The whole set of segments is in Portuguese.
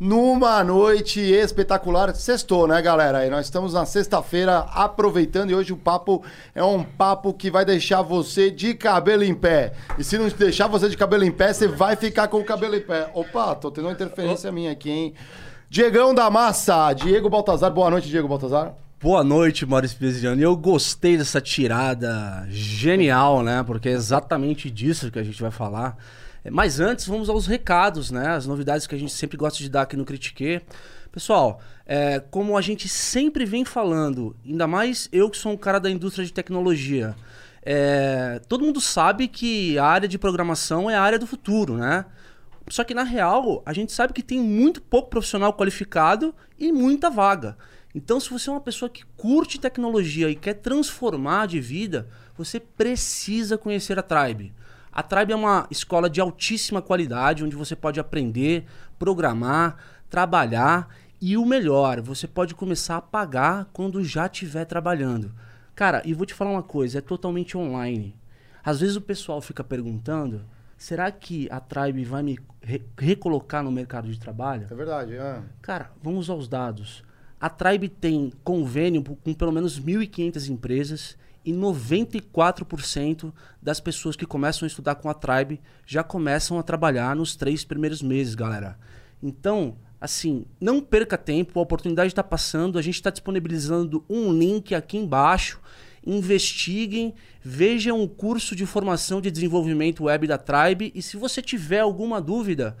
Numa noite espetacular, sextou, né, galera? E nós estamos na sexta-feira aproveitando e hoje o papo é um papo que vai deixar você de cabelo em pé. E se não deixar você de cabelo em pé, você vai ficar com o cabelo em pé. Opa, tô tendo uma interferência minha aqui, hein? Diegão da Massa, Diego Baltazar. Boa noite, Diego Baltazar. Boa noite, Maurício Pesiano. E eu gostei dessa tirada genial, né? Porque é exatamente disso que a gente vai falar. É, mas antes, vamos aos recados, né? As novidades que a gente sempre gosta de dar aqui no Critique. Pessoal, é, como a gente sempre vem falando, ainda mais eu que sou um cara da indústria de tecnologia, é, todo mundo sabe que a área de programação é a área do futuro, né? Só que na real, a gente sabe que tem muito pouco profissional qualificado e muita vaga. Então, se você é uma pessoa que curte tecnologia e quer transformar de vida, você precisa conhecer a Tribe. A Tribe é uma escola de altíssima qualidade, onde você pode aprender, programar, trabalhar e o melhor, você pode começar a pagar quando já estiver trabalhando. Cara, e vou te falar uma coisa, é totalmente online. Às vezes o pessoal fica perguntando, será que a Tribe vai me re recolocar no mercado de trabalho? É verdade, é. Cara, vamos aos dados. A Tribe tem convênio com pelo menos 1.500 empresas e 94% das pessoas que começam a estudar com a Tribe já começam a trabalhar nos três primeiros meses, galera. Então, assim, não perca tempo, a oportunidade está passando, a gente está disponibilizando um link aqui embaixo. Investiguem, vejam o curso de formação de desenvolvimento web da Tribe e se você tiver alguma dúvida,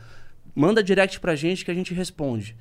manda direct pra gente que a gente responde.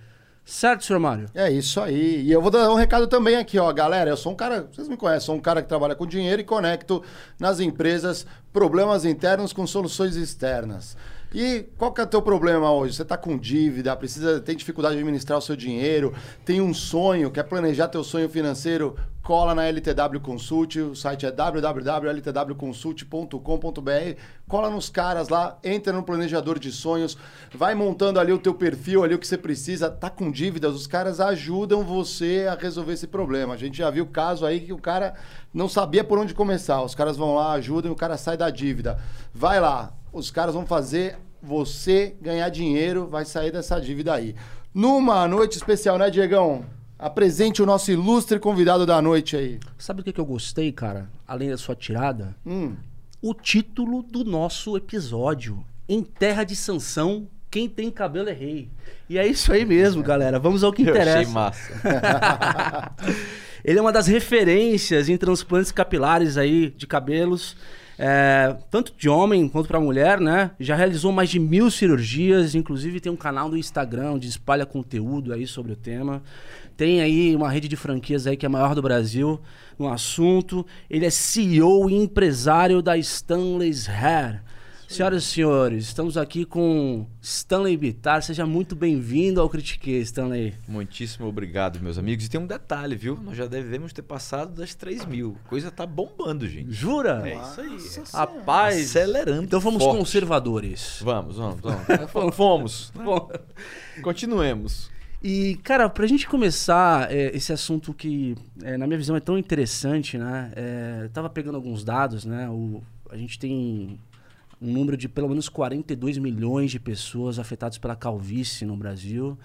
Certo, senhor Mário? É isso aí. E eu vou dar um recado também aqui, ó, galera. Eu sou um cara, vocês me conhecem, sou um cara que trabalha com dinheiro e conecto nas empresas problemas internos com soluções externas. E qual que é o teu problema hoje? Você está com dívida, precisa, tem dificuldade de administrar o seu dinheiro, tem um sonho, quer planejar teu sonho financeiro? Cola na LTW Consult, o site é www.ltwconsult.com.br. Cola nos caras lá, entra no planejador de sonhos, vai montando ali o teu perfil, ali o que você precisa. Tá com dívidas, os caras ajudam você a resolver esse problema. A gente já viu caso aí que o cara não sabia por onde começar. Os caras vão lá, ajudam e o cara sai da dívida. Vai lá, os caras vão fazer você ganhar dinheiro, vai sair dessa dívida aí. Numa noite especial, né, Diegão? Apresente o nosso ilustre convidado da noite aí. Sabe o que, que eu gostei, cara? Além da sua tirada? Hum. O título do nosso episódio. Em Terra de Sansão, quem tem cabelo é rei. E é isso aí mesmo, galera. Vamos ao que Eu interessa. achei massa. Ele é uma das referências em transplantes capilares aí de cabelos, é, tanto de homem quanto para mulher, né? Já realizou mais de mil cirurgias, inclusive tem um canal no Instagram onde espalha conteúdo aí sobre o tema. Tem aí uma rede de franquias aí que é a maior do Brasil no assunto. Ele é CEO e empresário da Stanley's Hair. Senhoras e senhores, estamos aqui com Stanley Bittar. Seja muito bem-vindo ao Critique, Stanley. Muitíssimo obrigado, meus amigos. E tem um detalhe, viu? Nós já devemos ter passado das 3 mil. Coisa tá bombando, gente. Jura? É isso aí. Rapaz, Acelerando. então vamos forte. conservadores. Vamos, vamos, vamos. Fomos. Continuemos. E, cara, pra gente começar é, esse assunto que, é, na minha visão, é tão interessante, né? É, eu tava pegando alguns dados, né? O, a gente tem um número de pelo menos 42 milhões de pessoas afetadas pela calvície no Brasil.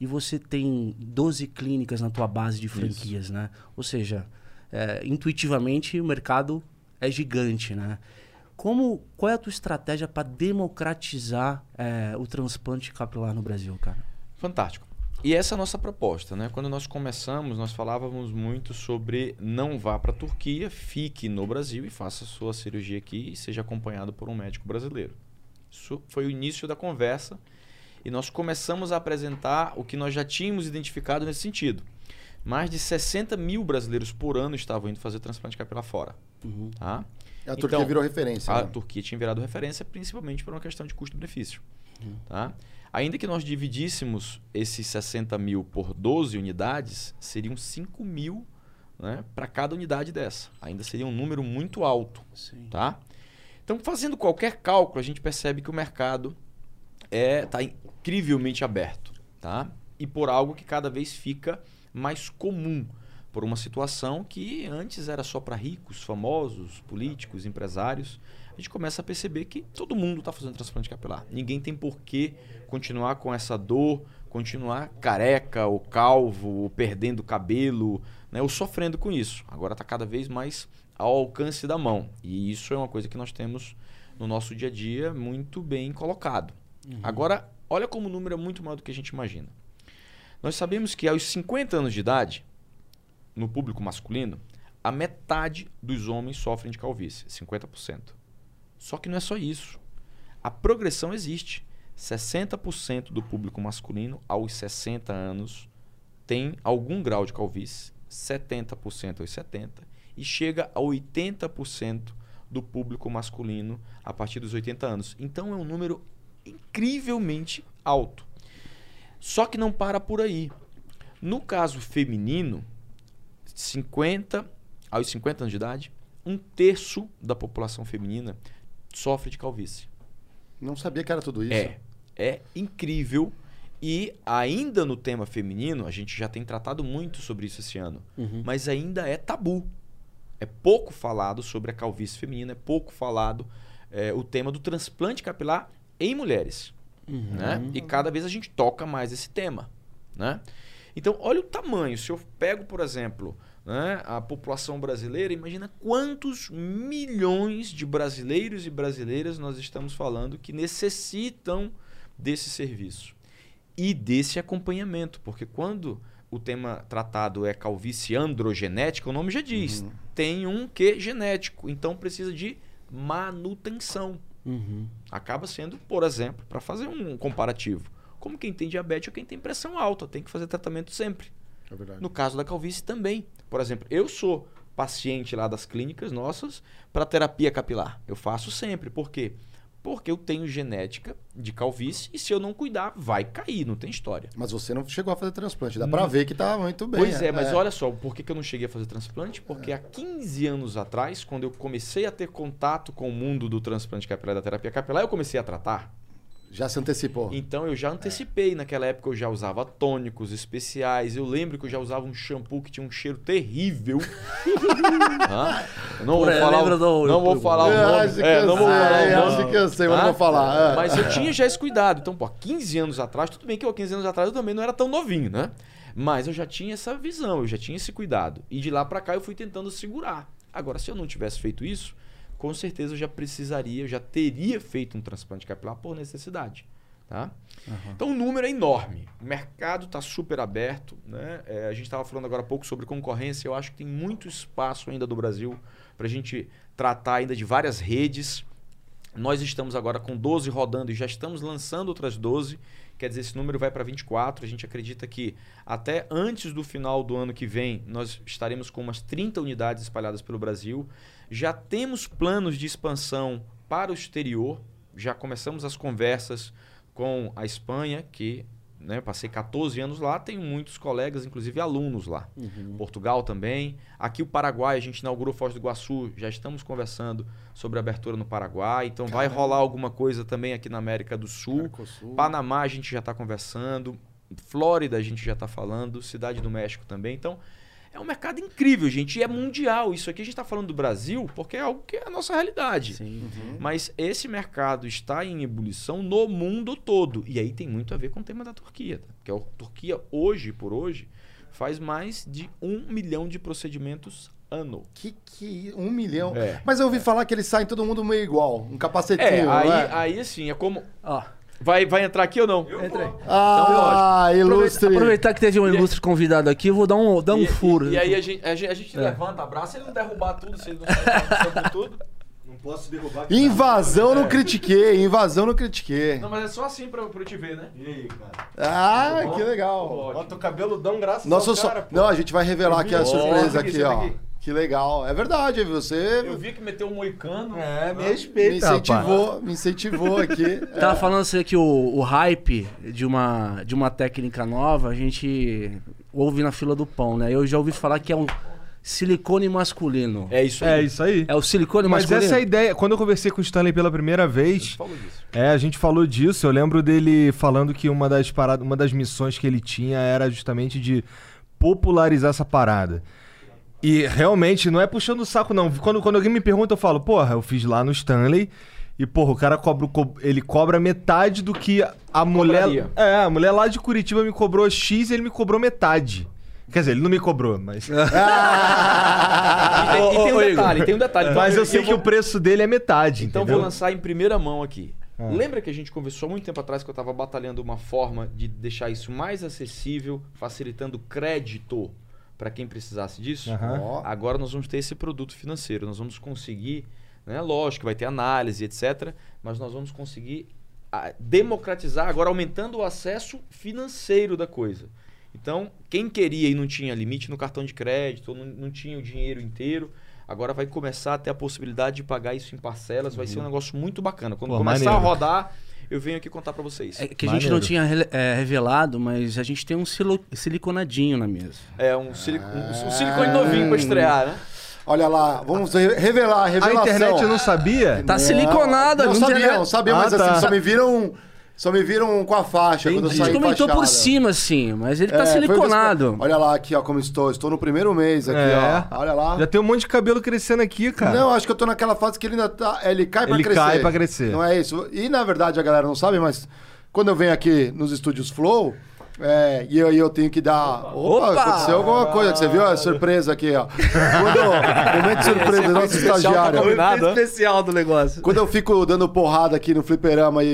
E você tem 12 clínicas na tua base de franquias, né? Ou seja, é, intuitivamente o mercado é gigante, né? Como, qual é a tua estratégia para democratizar é, o transplante capilar no Brasil, cara? Fantástico. E essa é a nossa proposta, né? Quando nós começamos, nós falávamos muito sobre não vá para a Turquia, fique no Brasil e faça sua cirurgia aqui e seja acompanhado por um médico brasileiro. Isso foi o início da conversa e nós começamos a apresentar o que nós já tínhamos identificado nesse sentido. Mais de 60 mil brasileiros por ano estavam indo fazer transplante capilar fora. Tá? A Turquia Então, virou referência. A né? Turquia tinha virado referência principalmente por uma questão de custo-benefício. Uhum. Tá? Ainda que nós dividíssemos esses 60 mil por 12 unidades, seriam 5 mil né, para cada unidade dessa. Ainda seria um número muito alto. Sim. Tá? Então, fazendo qualquer cálculo, a gente percebe que o mercado está incrivelmente aberto. Tá? E por algo que cada vez fica mais comum. Por uma situação que antes era só para ricos, famosos, políticos, empresários. A gente começa a perceber que todo mundo está fazendo transplante capilar. Ninguém tem por que continuar com essa dor, continuar careca, ou calvo, ou perdendo cabelo, né, ou sofrendo com isso. Agora está cada vez mais ao alcance da mão. E isso é uma coisa que nós temos no nosso dia a dia muito bem colocado. Agora, olha como o número é muito maior do que a gente imagina. Nós sabemos que aos 50 anos de idade, no público masculino, a metade dos homens sofrem de calvície, 50%. Só que não é só isso. A progressão existe. 60% do público masculino aos 60 anos tem algum grau de calvície, 70% aos 70 e chega a 80% do público masculino a partir dos 80 anos. Então é um número incrivelmente alto. Só que não para por aí. No caso feminino, 50 aos 50 anos de idade, um terço da população feminina sofre de calvície. Não sabia que era tudo isso. É, é incrível. E ainda no tema feminino, a gente já tem tratado muito sobre isso esse ano, mas ainda é tabu. É pouco falado sobre a calvície feminina, é pouco falado é, o tema do transplante capilar em mulheres. Né? E cada vez a gente toca mais esse tema. Né? Então, olha o tamanho. Se eu pego, por exemplo, né, a população brasileira, imagina quantos milhões de brasileiros e brasileiras nós estamos falando que necessitam desse serviço e desse acompanhamento. Porque quando o tema tratado é calvície androgenética, o nome já diz, tem um que genético, então precisa de manutenção. Uhum. Acaba sendo, por exemplo, para fazer um comparativo, como quem tem diabetes ou quem tem pressão alta, tem que fazer tratamento sempre. É. No caso da calvície também. Por exemplo, eu sou paciente lá das clínicas nossas para terapia capilar. Eu faço sempre. Por quê? Porque eu tenho genética de calvície e se eu não cuidar, vai cair, não tem história. Mas você não chegou a fazer transplante. Dá pra ver que tá muito bem. Pois é, mas olha só, por que, que eu não cheguei a fazer transplante? Porque há 15 anos atrás, quando eu comecei a ter contato com o mundo do transplante capilar e da terapia capilar, eu comecei a tratar. Já se antecipou. Então eu já antecipei. Naquela época eu já usava tônicos especiais. Eu lembro que eu já usava um shampoo que tinha um cheiro terrível. Eu não vou falar, lembra o, do- não vou falar o Ah, nome. É, não vou falar cansei, o nome. se cansei, mas não Hã? vou falar. é. Mas eu tinha já esse cuidado. Então, pô, há 15 anos atrás, tudo bem que eu, há 15 anos atrás eu também não era tão novinho, né? Mas eu já tinha essa visão, eu já tinha esse cuidado. E de lá pra cá eu fui tentando segurar. Agora, se eu não tivesse feito isso, com certeza eu já precisaria, eu já teria feito um transplante capilar por necessidade. Tá? Então o número é enorme. O mercado está super aberto. Né? É, a gente estava falando agora há pouco sobre concorrência. Eu acho que tem muito espaço ainda do Brasil para a gente tratar ainda de várias redes. Nós estamos agora com 12 rodando e já estamos lançando outras 12. Quer dizer, esse número vai para 24. A gente acredita que até antes do final do ano que vem, nós estaremos com umas 30 unidades espalhadas pelo Brasil. Já temos planos de expansão para o exterior. Já começamos as conversas com a Espanha, que né, passei 14 anos lá, tenho muitos colegas, inclusive alunos lá. Portugal também. Aqui o Paraguai, a gente inaugurou Foz do Iguaçu, já estamos conversando sobre abertura no Paraguai. Então vai rolar alguma coisa também aqui na América do Sul. Mercosul. Panamá a gente já está conversando. Flórida a gente já está falando. Cidade do México também. Então é um mercado incrível, gente. E é mundial. Isso aqui a gente está falando do Brasil porque é algo que é a nossa realidade. Sim. Mas esse mercado está em ebulição no mundo todo. E aí tem muito a ver com o tema da Turquia. tá? Porque a Turquia, hoje por hoje, faz mais de um milhão de procedimentos ano. Que que. Um milhão. É. Mas eu ouvi falar que eles saem todo mundo meio igual. Um capacetinho. É, aí, é? aí assim, é como. Ó, Vai, vai entrar aqui ou não? entra aí. Ah, ilustre. Aproveitar que teve um ilustre convidado aqui, eu vou dar um, dar um E- furo. E, e aí a gente, a gente, a gente levanta, abraça, ele não derrubar tudo, se ele não sair com tudo. Não posso derrubar aqui. Invasão não critiquei, invasão não critiquei. Não, mas é só assim pra, pra eu te ver, né? E aí, cara? Ah, que legal. Ó, teu cabeludão, graças Nossa, ao só... cara, pô. Não, a gente vai revelar aqui a surpresa aqui, ó. aqui. Que legal. É verdade, você Eu vi que meteu um moicano. É, me me respeita, rapaz. incentivou, me incentivou aqui. Tava falando assim que o, o hype de uma, de uma técnica nova, a gente ouve na fila do pão, né? Eu já ouvi falar que é um silicone masculino. É isso aí. É isso aí. É o silicone Mas masculino? essa é a ideia. Quando eu conversei com o Stanley pela primeira vez, é, a gente falou disso. Eu lembro dele falando que uma das paradas, uma das missões que ele tinha era justamente de popularizar essa parada. E realmente não é puxando o saco, não. Quando, quando alguém me pergunta, eu falo, porra, eu fiz lá no Stanley. E, porra, o cara cobra, co- ele cobra metade do que a mulher. Cobraria. É, a mulher lá de Curitiba me cobrou X e ele me cobrou metade. Quer dizer, ele não me cobrou, mas. E tem, e tem um detalhe, tem um detalhe. Então, mas eu sei que vou- o preço dele é metade. Então entendeu? vou lançar em primeira mão aqui. Lembra que a gente conversou há muito tempo atrás que eu estava batalhando uma forma de deixar isso mais acessível, facilitando crédito para quem precisasse disso? Ó. Agora nós vamos ter esse produto financeiro. Nós vamos conseguir, né? lógico, vai ter análise, etc. Mas nós vamos conseguir ah, democratizar, agora aumentando o acesso financeiro da coisa. Então, quem queria e não tinha limite no cartão de crédito, ou não, não tinha o dinheiro inteiro, agora vai começar a ter a possibilidade de pagar isso em parcelas. Vai ser um negócio muito bacana. Quando Pô, começar a maneiro. rodar, eu venho aqui contar para vocês. É que a gente não tinha é, revelado, mas a gente tem um silo- siliconadinho na mesa. É um, silic... um, um silicone novinho para estrear, né? Olha lá, vamos re- revelar, a A revelação. internet não sabia? Tá siliconada, Não, não sabiam, tinha- sabiam, mas Ah, tá. assim, só me viram. Só me viram com a faixa quando eu A saí gente comentou fachada. por cima, assim, mas ele É, tá eu- siliconado. Olha lá aqui, ó, como estou. Estou no primeiro mês aqui, É. ó. Olha lá. Já tem um monte de cabelo crescendo aqui, cara. Não, acho que eu tô naquela fase que ele ainda tá. Ele cai pra Ele crescer. cai pra crescer. Não é isso. E na verdade a galera não sabe, mas quando eu venho aqui nos estúdios Flow. É, e aí eu tenho que dar. Opa, Opa! aconteceu alguma coisa que você viu? A surpresa aqui, ó. Quando, momento de surpresa do nosso tá estagiário. combinado. Nada. especial do negócio. Quando eu fico dando porrada aqui no fliperama e,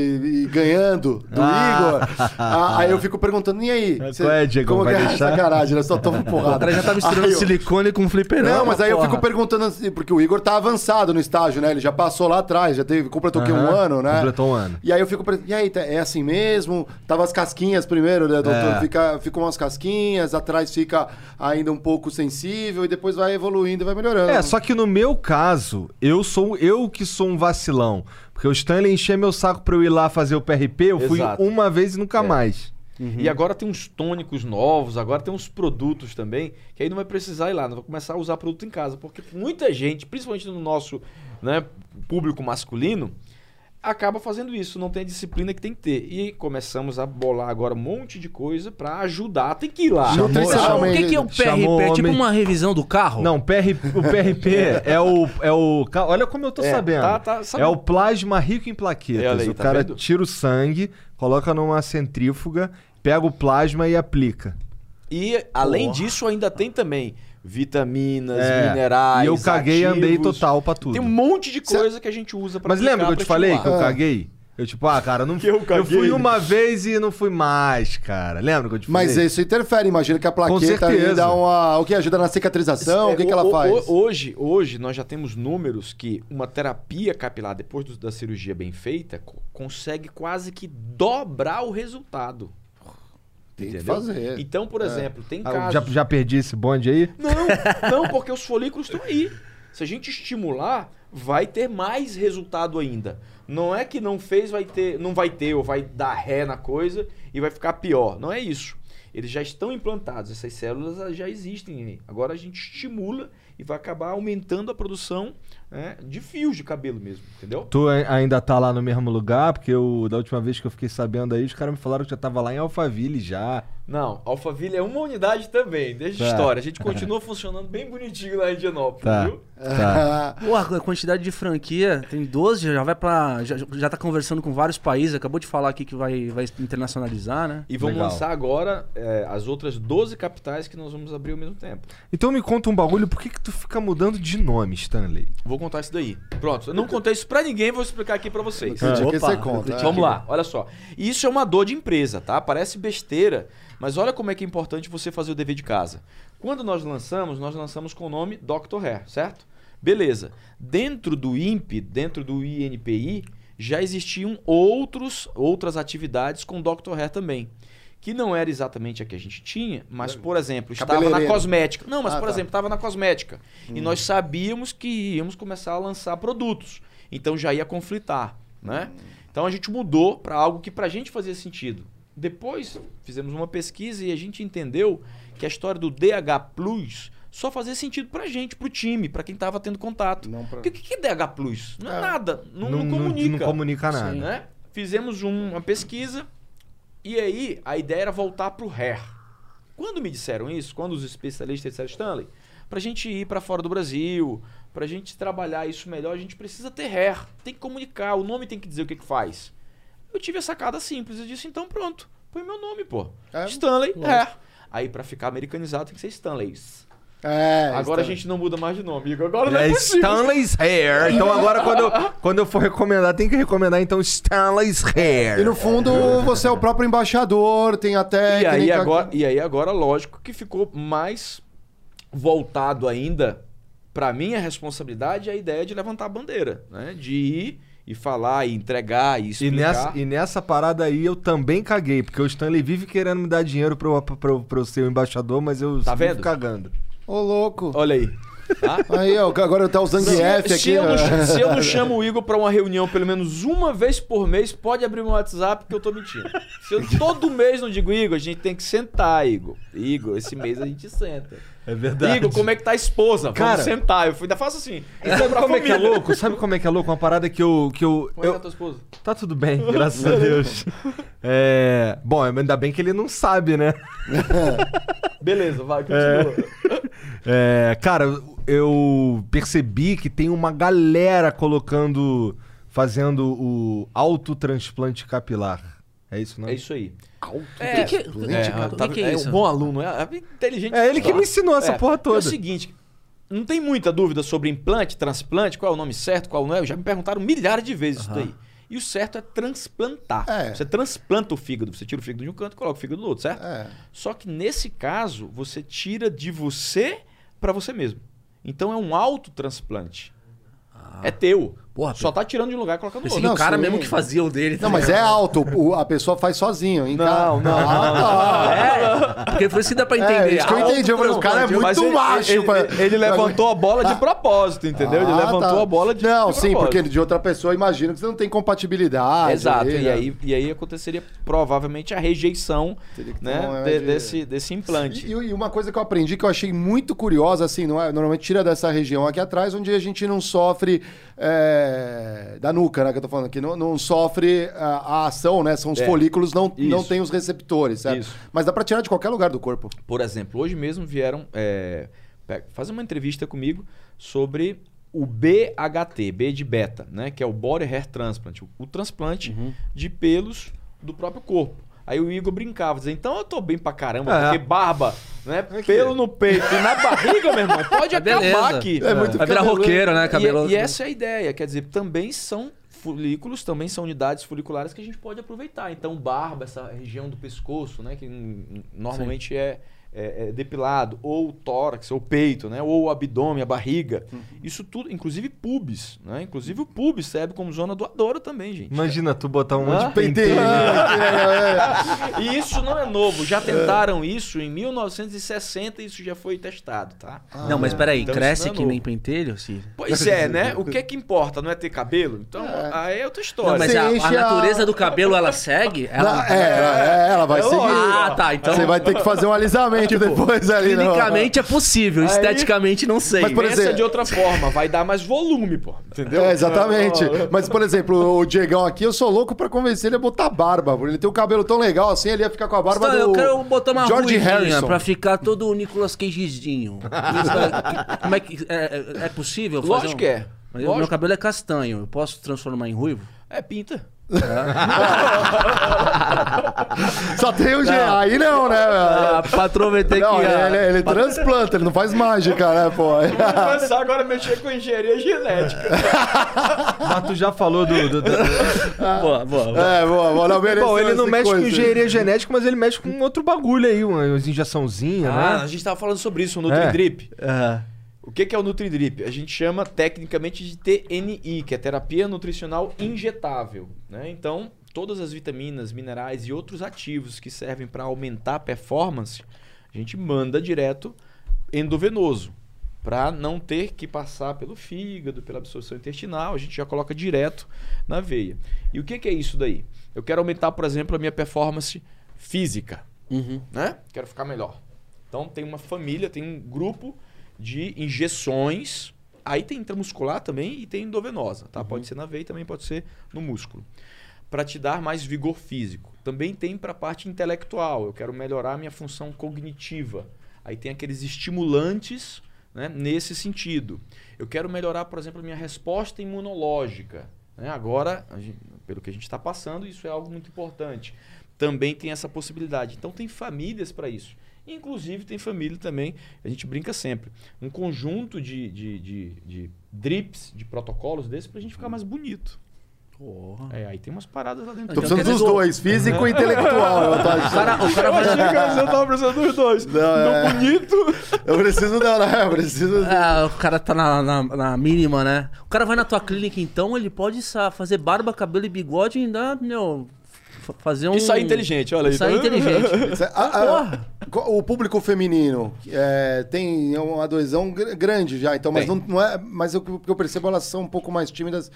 e ganhando do Igor, a- aí eu fico perguntando, e aí? Ah. Qual é, Diego? Como Vai que é deixar? sacanagem, né? Só tomo O porrada. cara já tá misturando Aí eu- silicone com fliperama. Não, mas aí eu porra. fico perguntando assim, porque o Igor tá avançado no estágio, né? Ele já passou lá atrás, já teve, completou o quê? Um ano, né? completou um ano. E aí eu fico perguntando, e aí, tá- é assim mesmo? Tava as casquinhas primeiro, né, doutor? É. Fica, ficam umas casquinhas, atrás fica ainda um pouco sensível e depois vai evoluindo e vai melhorando. É, só que no meu caso, eu sou eu que sou um vacilão. Porque o Stanley enchia meu saco pra eu ir lá fazer o PRP, eu fui Exato. uma vez e nunca É. mais. E agora tem uns tônicos novos, agora tem uns produtos também, que aí não vai precisar ir lá, não vai começar a usar produto em casa. Porque muita gente, principalmente no nosso né, público masculino, acaba fazendo isso, não tem a disciplina que tem que ter. E começamos a bolar agora um monte de coisa pra ajudar, tem que ir lá. Chamou- Ah, o Chamou- que, que é o PRP? chamou É tipo uma revisão do carro? Não, PR, o PRP é o, é o. Olha como eu tô É, sabendo. tá- tá é sabendo. o plasma rico em plaquetas. É, aí, o tá cara vendo? tira o sangue, coloca numa centrífuga, pega o plasma e aplica. E além Porra. disso, ainda tem também vitaminas, É, minerais. e eu caguei e andei ativos. total pra tudo. Tem um monte de coisa que a gente usa pra Mas lembra que eu te falei que eu Ah. caguei? Eu, tipo, ah, cara, não, Que eu eu, caguei. fui uma vez e não fui mais, cara. Lembra que eu te falei? Mas isso interfere, imagina que a plaqueta aí dá uma. O que ajuda na cicatrização? o que, É, que ela ho- faz? ho- Hoje, hoje nós já temos números que uma terapia capilar, depois do- da cirurgia bem feita, co- consegue quase que dobrar o resultado. Tem que entendeu? fazer. Então, por exemplo, tem Ah, casos... já, já perdi esse bonde aí? Não, não, porque os folículos estão aí. Se a gente estimular, vai ter mais resultado ainda. Não é que não fez, vai ter, não vai ter, ou vai dar ré na coisa e vai ficar pior. Não é isso. Eles já estão implantados, essas células já existem. Agora a gente estimula e vai acabar aumentando a produção né, de fios de cabelo mesmo, entendeu? Tu ai- ainda tá lá no mesmo lugar? Porque eu, da última vez que eu fiquei sabendo aí, os caras me falaram que já tava lá em Alphaville já. Não, Alphaville é uma unidade também, desde Tá. a história. A gente continua funcionando bem bonitinho lá em Indianópolis, Tá. viu? Tá. Porra, a quantidade de franquia, tem 12, já vai pra. Já, já tá conversando com vários países, acabou de falar aqui que vai, vai internacionalizar, né? E vamos Legal. lançar agora é, as outras 12 capitais que nós vamos abrir ao mesmo tempo. Então me conta um bagulho, por que que tu fica mudando de nome, Stanley? Vou contar isso daí. Pronto, eu não contei isso pra ninguém, vou explicar aqui pra vocês. Que Opa, você conta. é. Vamos lá, olha só. Isso é uma dor de empresa, tá? Parece besteira, mas olha como é que é importante você fazer o dever de casa. Quando nós lançamos, nós lançamos com o nome Dr. Hair, certo? Beleza. Dentro do INPE, dentro do INPI, já existiam outros, outras atividades com Dr. Hair também. que não era exatamente a que a gente tinha, mas, por exemplo, estava na cosmética. Não, mas, Ah, por tá. exemplo, estava na cosmética. E nós sabíamos que íamos começar a lançar produtos. Então já ia conflitar, né? Então a gente mudou para algo que pra gente fazia sentido. Depois fizemos uma pesquisa e a gente entendeu que a história do DH Plus só fazia sentido pra gente, pro time, pra quem tava tendo contato. Não pra- Porque o que é DH Plus? Não é, É. nada, não, Não- não comunica. não comunica nada. Né? Fizemos um- uma pesquisa e aí a ideia era voltar pro hair. Quando me disseram isso, quando os especialistas disseram, Stanley, pra gente ir pra fora do Brasil, pra gente trabalhar isso melhor, a gente precisa ter hair. Tem que comunicar, o nome tem que dizer o que, que faz. Eu tive a sacada simples, eu disse, então pronto, põe meu nome, pô. É, Stanley Hair. Aí pra ficar americanizado tem que ser Stanley's. É, Agora a está- gente não muda mais de nome, Igor. Agora não é É. Stanley's Hair. Então agora quando eu, quando eu for recomendar, tem que recomendar então Stanley's Hair. E no fundo, você é o próprio embaixador, tem até. E aí, agora, e aí agora, lógico, que ficou mais voltado ainda pra minha responsabilidade a ideia de levantar a bandeira, né? De ir e falar, e entregar, e E explicar. nessa, e nessa parada aí eu também caguei, porque o Stanley vive querendo me dar dinheiro pra eu, pra, eu- pra eu ser o embaixador, mas eu Tá vendo? cagando. Ô, louco. Olha aí. Tá? Aí, ó, agora tá o Zangief se, aqui. eu não, ó. se eu não chamo o Igor pra uma reunião pelo menos uma vez por mês, pode abrir meu WhatsApp que eu tô mentindo. Se eu todo mês não digo, Igor, a gente tem que sentar, Igor. Igor, esse mês a gente senta. É verdade. Igor, como é que tá a esposa? Vamos Cara- sentar. Eu fui- ainda faço assim. Sabe como é que é louco? Sabe como é que é louco? Uma parada que eu. Que eu, Como é que eu tá a tua esposa? tá tudo bem, graças a Deus. É, bom, ainda bem que ele não sabe, né? Beleza, vai, continua. É, cara, eu percebi que tem uma galera colocando. fazendo o autotransplante capilar. É isso, não? É isso aí. É, que, que, que, que, tá- que é isso? um bom aluno, é, é inteligente. É ele que me ensinou essa porra porque É o toda. seguinte, não tem muita dúvida sobre implante, transplante, qual é o nome certo, qual não é. Já me perguntaram milhares de vezes isso daí. E o certo é transplantar. É. Você transplanta o fígado, você tira o fígado de um canto e coloca o fígado do outro, certo? É. Só que nesse caso, você tira de você para você mesmo. Então é um autotransplante. É teu. Porra, Só tá tirando de um lugar e colocando no Pensei outro. que o cara sim. mesmo que fazia o dele. Não, mas é alto. o- a pessoa faz sozinho. Em Não, não, Ah, tá. É, porque foi isso que dá pra É, entender. isso que eu entendi. Falei, o cara é muito Mas ele- macho. Ele, pra- ele- ele levantou a bola de propósito, entendeu? ele Ah, levantou tá. a bola de Não, de sim, propósito. porque de outra pessoa imagina que você não tem compatibilidade. Exato, ali, e né? aí, e aí aconteceria provavelmente a rejeição né, é, de- desse, desse implante. E, e uma coisa que eu aprendi que eu achei muito curiosa, assim, não é? Normalmente tira dessa região aqui atrás, onde a gente não sofre é, da nuca, né? Que eu tô falando aqui, não, não sofre a, a ação, né? São os É. folículos, não, não tem os receptores, certo? Isso. Mas dá pra tirar de qualquer lugar do corpo. Por exemplo, hoje mesmo vieram é, fazer uma entrevista comigo sobre o BHT, B de beta, né? Que é o Body Hair Transplant, o, o transplante Uhum. de pelos do próprio corpo. Aí o Igor brincava, dizia, então eu tô bem pra caramba, É. porque barba, né? Pelo no peito e na barriga, meu irmão, pode É acabar beleza. aqui. É muito Vai virar cabeludo. roqueiro, né? Cabelo. E, e essa é a ideia, quer dizer, também são folículos, também são unidades foliculares que a gente pode aproveitar. Então, barba, essa região do pescoço, né, que normalmente é, é- é depilado, ou o tórax, ou o peito, né, ou o abdômen, a barriga. Isso tudo, inclusive pubis, né? Inclusive o pubis serve como zona doadora também, gente. Imagina tu botar um monte de penteiro. E isso não é novo, já tentaram isso em 1960 e isso já foi testado, tá? Não, mas peraí, Então cresce não é que nem pentelho, Ciro? Pois é, né? O que é que importa? Não é ter cabelo? Então, aí é outra história. Não, mas a, a natureza do cabelo, ela segue? Ela... Não, é, é, ela vai É seguir. Ah, tá. Então, Você vai ter que fazer um alisamento depois ali. não. clinicamente é possível, esteticamente não sei. Mas, por Pensa exemplo- de outra forma, vai dar mais volume, pô. Entendeu? É, exatamente. Mas, por exemplo, o Diegão aqui, eu sou louco pra convencer ele a botar barba. porque Ele tem um cabelo tão legal assim, ele ia ficar com a barba do eu quero botar uma George Harrison. pra ficar todo o Nicolas Cagezinho. É- Como é que... É, é- é possível fazer Lógico um- que é. Mas o meu Lógico. cabelo é castanho, eu posso transformar em ruivo? É pinta. Só tem o G. Aí não, né? Ah, velho? patrão vai ter Não, que... ele, ah, ele, ele transplanta, ele não faz mágica, né, pô? começar agora a mexer com engenharia genética. Mas tu já falou do. do- do- Boa, boa, boa. É, boa, boa, não Bom, ele não mexe coisa. com engenharia genética, mas ele mexe com outro bagulho aí, umas injeçãozinhas, Ah, a né? gente tava falando sobre isso, o Nutri-Drip. Ah, O que que é o Nutri-Drip? A gente chama tecnicamente de TNI, que é terapia nutricional injetável. Né? Então, todas as vitaminas, minerais e outros ativos que servem para aumentar a performance, a gente manda direto endovenoso. Para não ter que passar pelo fígado, pela absorção intestinal, a gente já coloca direto na veia. E o que, que é isso daí? Eu quero aumentar, por exemplo, a minha performance física. Uhum. Né? Quero ficar melhor. Então tem uma família, tem um grupo de injeções. Aí tem intramuscular também e tem endovenosa, tá? Pode ser na veia e também pode ser no músculo. Para te dar mais vigor físico. Também tem para a parte intelectual. Eu quero melhorar a minha função cognitiva. Aí tem aqueles estimulantes né, nesse sentido. Eu quero melhorar, por exemplo, a minha resposta imunológica. né? Agora, gente- pelo que a gente está passando, isso é algo muito importante. Também tem essa possibilidade. Então, tem famílias para isso. Inclusive, tem família também, a gente brinca sempre, um conjunto de, de, de, de drips, de protocolos desses, para a gente ficar mais bonito. Porra. É, aí tem umas paradas lá dentro. Tô precisando dos dois, físico e intelectual. Eu tô O achando. cara, o cara Eu vai. eu tava precisando dos dois. Não, é. Bonito. Eu preciso não, não, eu preciso. Ah, o cara tá na, na, na mínima, né? O cara vai na tua clínica, então, ele pode sa- fazer barba, cabelo e bigode e ainda, meu, fazer um... E sair inteligente, olha aí. E sair tá vendo? inteligente. Isso é- a- a- o público feminino é, tem uma adesão gr- grande já, então, mas não, não é. Mas o que eu percebo, elas são um pouco mais tímidas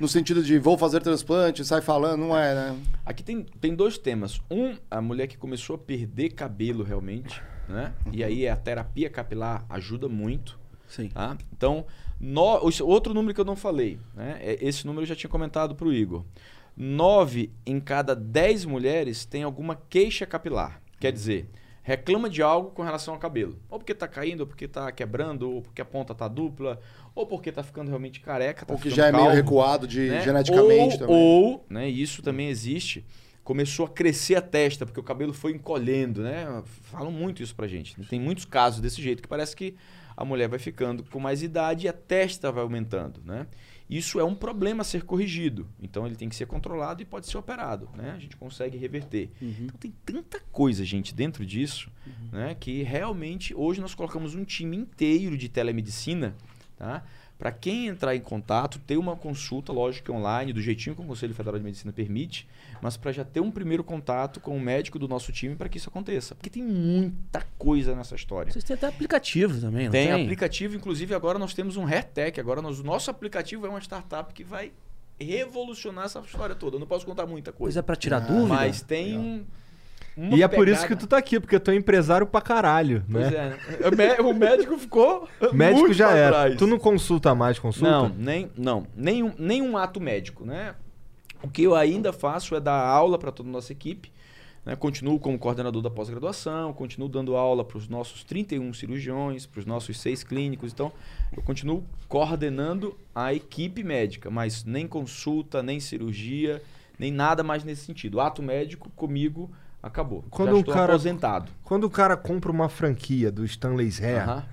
no sentido de vou fazer transplante, sai falando, não é, né? Aqui tem, tem dois temas. Um, a mulher que começou a perder cabelo realmente, né? E aí a terapia capilar ajuda muito, Sim. tá? Então, no, outro número que eu não falei, né? É- Esse número eu já tinha comentado para o Igor. Nove em cada dez mulheres tem alguma queixa capilar. Quer dizer, reclama de algo com relação ao cabelo. Ou porque tá caindo, ou porque tá quebrando, ou porque a ponta tá dupla, ou porque tá ficando realmente careca, tá Ou que já é meio recuado de, né? geneticamente ou, também. Ou, né, isso também existe, começou a crescer a testa, porque o cabelo foi encolhendo, né? Falam muito isso pra gente. Tem muitos casos desse jeito, que parece que a mulher vai ficando com mais idade e a testa vai aumentando, né? Isso é um problema a ser corrigido. Então ele tem que ser controlado e pode ser operado, né? A gente consegue reverter. Então tem tanta coisa, gente, dentro disso, né? Que realmente hoje nós colocamos um time inteiro de telemedicina, tá? Para quem entrar em contato, ter uma consulta, lógico que online, do jeitinho que o Conselho Federal de Medicina permite, mas para já ter um primeiro contato com o médico do nosso time para que isso aconteça. Porque tem muita coisa nessa história. Vocês têm até aplicativo também, não Tem, tem? aplicativo, inclusive agora nós temos um HairTech. Agora nós- o nosso aplicativo é uma startup que vai revolucionar essa história toda. Eu não posso contar muita Pois coisa. é pra tirar Ah, dúvida. mas tem um. Uma E é por isso que tu tá aqui, porque tu é empresário pra caralho, Pois né? é, né? O mé- O médico ficou. Médico muito já pra era. trás. Tu não consulta mais, consulta? Não, nem, não nenhum, nenhum ato médico, né? O que eu ainda faço é dar aula para toda a nossa equipe. Né? Continuo como coordenador da pós-graduação, continuo dando aula para os nossos 31 cirurgiões, para os nossos seis clínicos. Então, eu continuo coordenando a equipe médica, mas nem consulta, nem cirurgia, nem nada mais nesse sentido. Ato médico comigo acabou. Quando Já um estou cara- aposentado. Quando o cara compra uma franquia do Stanley's Hair, Aham.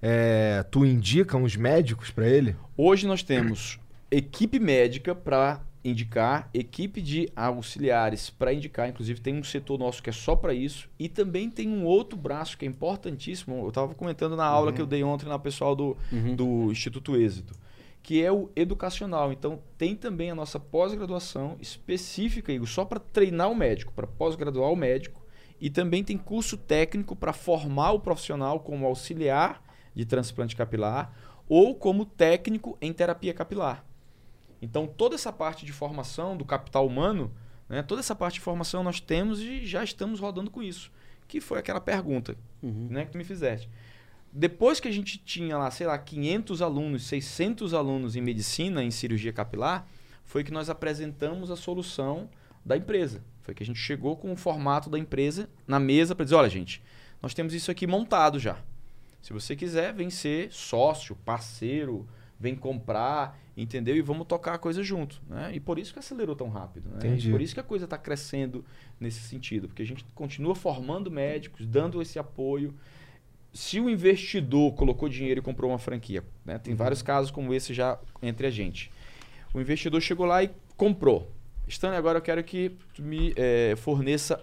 é, tu indica uns médicos pra ele? Hoje nós temos equipe médica para indicar, equipe de auxiliares para indicar, inclusive tem um setor nosso que é só para isso, e também tem um outro braço que é importantíssimo. Eu estava comentando na aula que eu dei ontem na pessoal do, do Instituto Êxito, que é o educacional. Então tem também a nossa pós-graduação específica, Igor, só para treinar o médico, para pós-graduar o médico, e também tem curso técnico para formar o profissional como auxiliar de transplante capilar ou como técnico em terapia capilar. Então, toda essa parte de formação do capital humano, né, toda essa parte de formação nós temos e já estamos rodando com isso. Que foi aquela pergunta né, que tu me fizeste. Depois que a gente tinha lá, sei lá, 500 alunos, 600 alunos em medicina, em cirurgia capilar, foi que nós apresentamos a solução da empresa. Foi que a gente chegou com o formato da empresa na mesa para dizer: olha, gente, nós temos isso aqui montado já. Se você quiser, vem ser sócio, parceiro, vem comprar, entendeu? E vamos tocar a coisa junto. Né? E por isso que acelerou tão rápido. Né? E por isso que a coisa está crescendo nesse sentido. Porque a gente continua formando médicos, dando esse apoio. Se o investidor colocou dinheiro e comprou uma franquia, né? tem vários casos como esse já entre a gente. O investidor chegou lá e comprou. Stanley, agora eu quero que tu me eh, forneça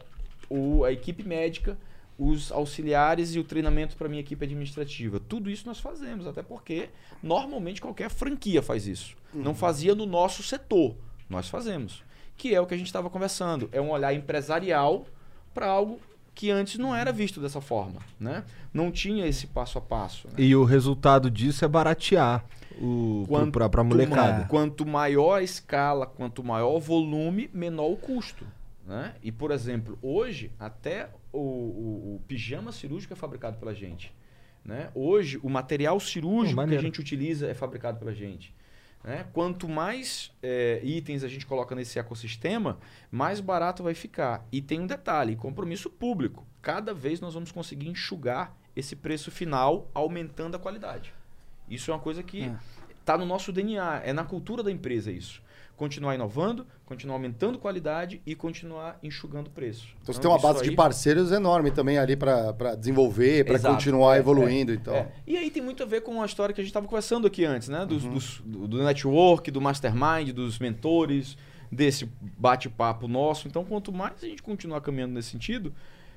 o, a equipe médica, os auxiliares e o treinamento para minha equipe administrativa. Tudo isso nós fazemos, até porque normalmente qualquer franquia faz isso. Não fazia no nosso setor, nós fazemos. que é o que a gente estava conversando. É um olhar empresarial para algo que antes não era visto dessa forma, né? Não tinha esse passo a passo. né? E o resultado disso é baratear o, pra, pra molecada. ma- quanto maior a escala, quanto maior o volume, menor o custo. Né? E, por exemplo, hoje, até o, o- o pijama cirúrgico é fabricado pela gente. Né? Hoje, o material cirúrgico que a gente utiliza é fabricado pela gente. Né? Quanto mais é, itens a gente coloca nesse ecossistema, mais barato vai ficar. E tem um detalhe: compromisso público. Cada vez nós vamos conseguir enxugar esse preço final, aumentando a qualidade. Isso é uma coisa que É. está no nosso DNA, é na cultura da empresa isso. Continuar inovando, continuar aumentando qualidade e continuar enxugando preço. Então você tem uma base de aí- parceiros enorme também ali para desenvolver, para continuar É, evoluindo. é, então. é. E aí tem muito a ver com a história que a gente estava conversando aqui antes, né? Uhum. Dos, dos- do, do network, do mastermind, dos mentores, desse bate-papo nosso. Então, quanto mais a gente continuar caminhando nesse sentido,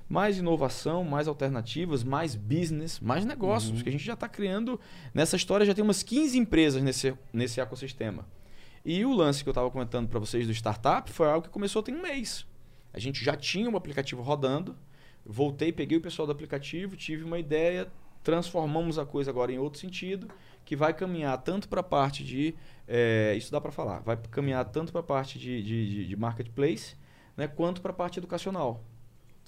mais inovação, mais alternativas, mais business, mais negócios. Uhum. Que a gente já está criando. Nessa história já tem umas 15 empresas nesse, nesse ecossistema. E o lance que eu estava comentando para vocês do startup foi algo que começou tem um mês. A gente já tinha um aplicativo rodando, voltei, peguei o pessoal do aplicativo, tive uma ideia, transformamos a coisa agora em outro sentido, que vai caminhar tanto para a parte de. eh, isso dá para falar, vai caminhar tanto para a parte de, de- de marketplace, né, quanto para a parte educacional.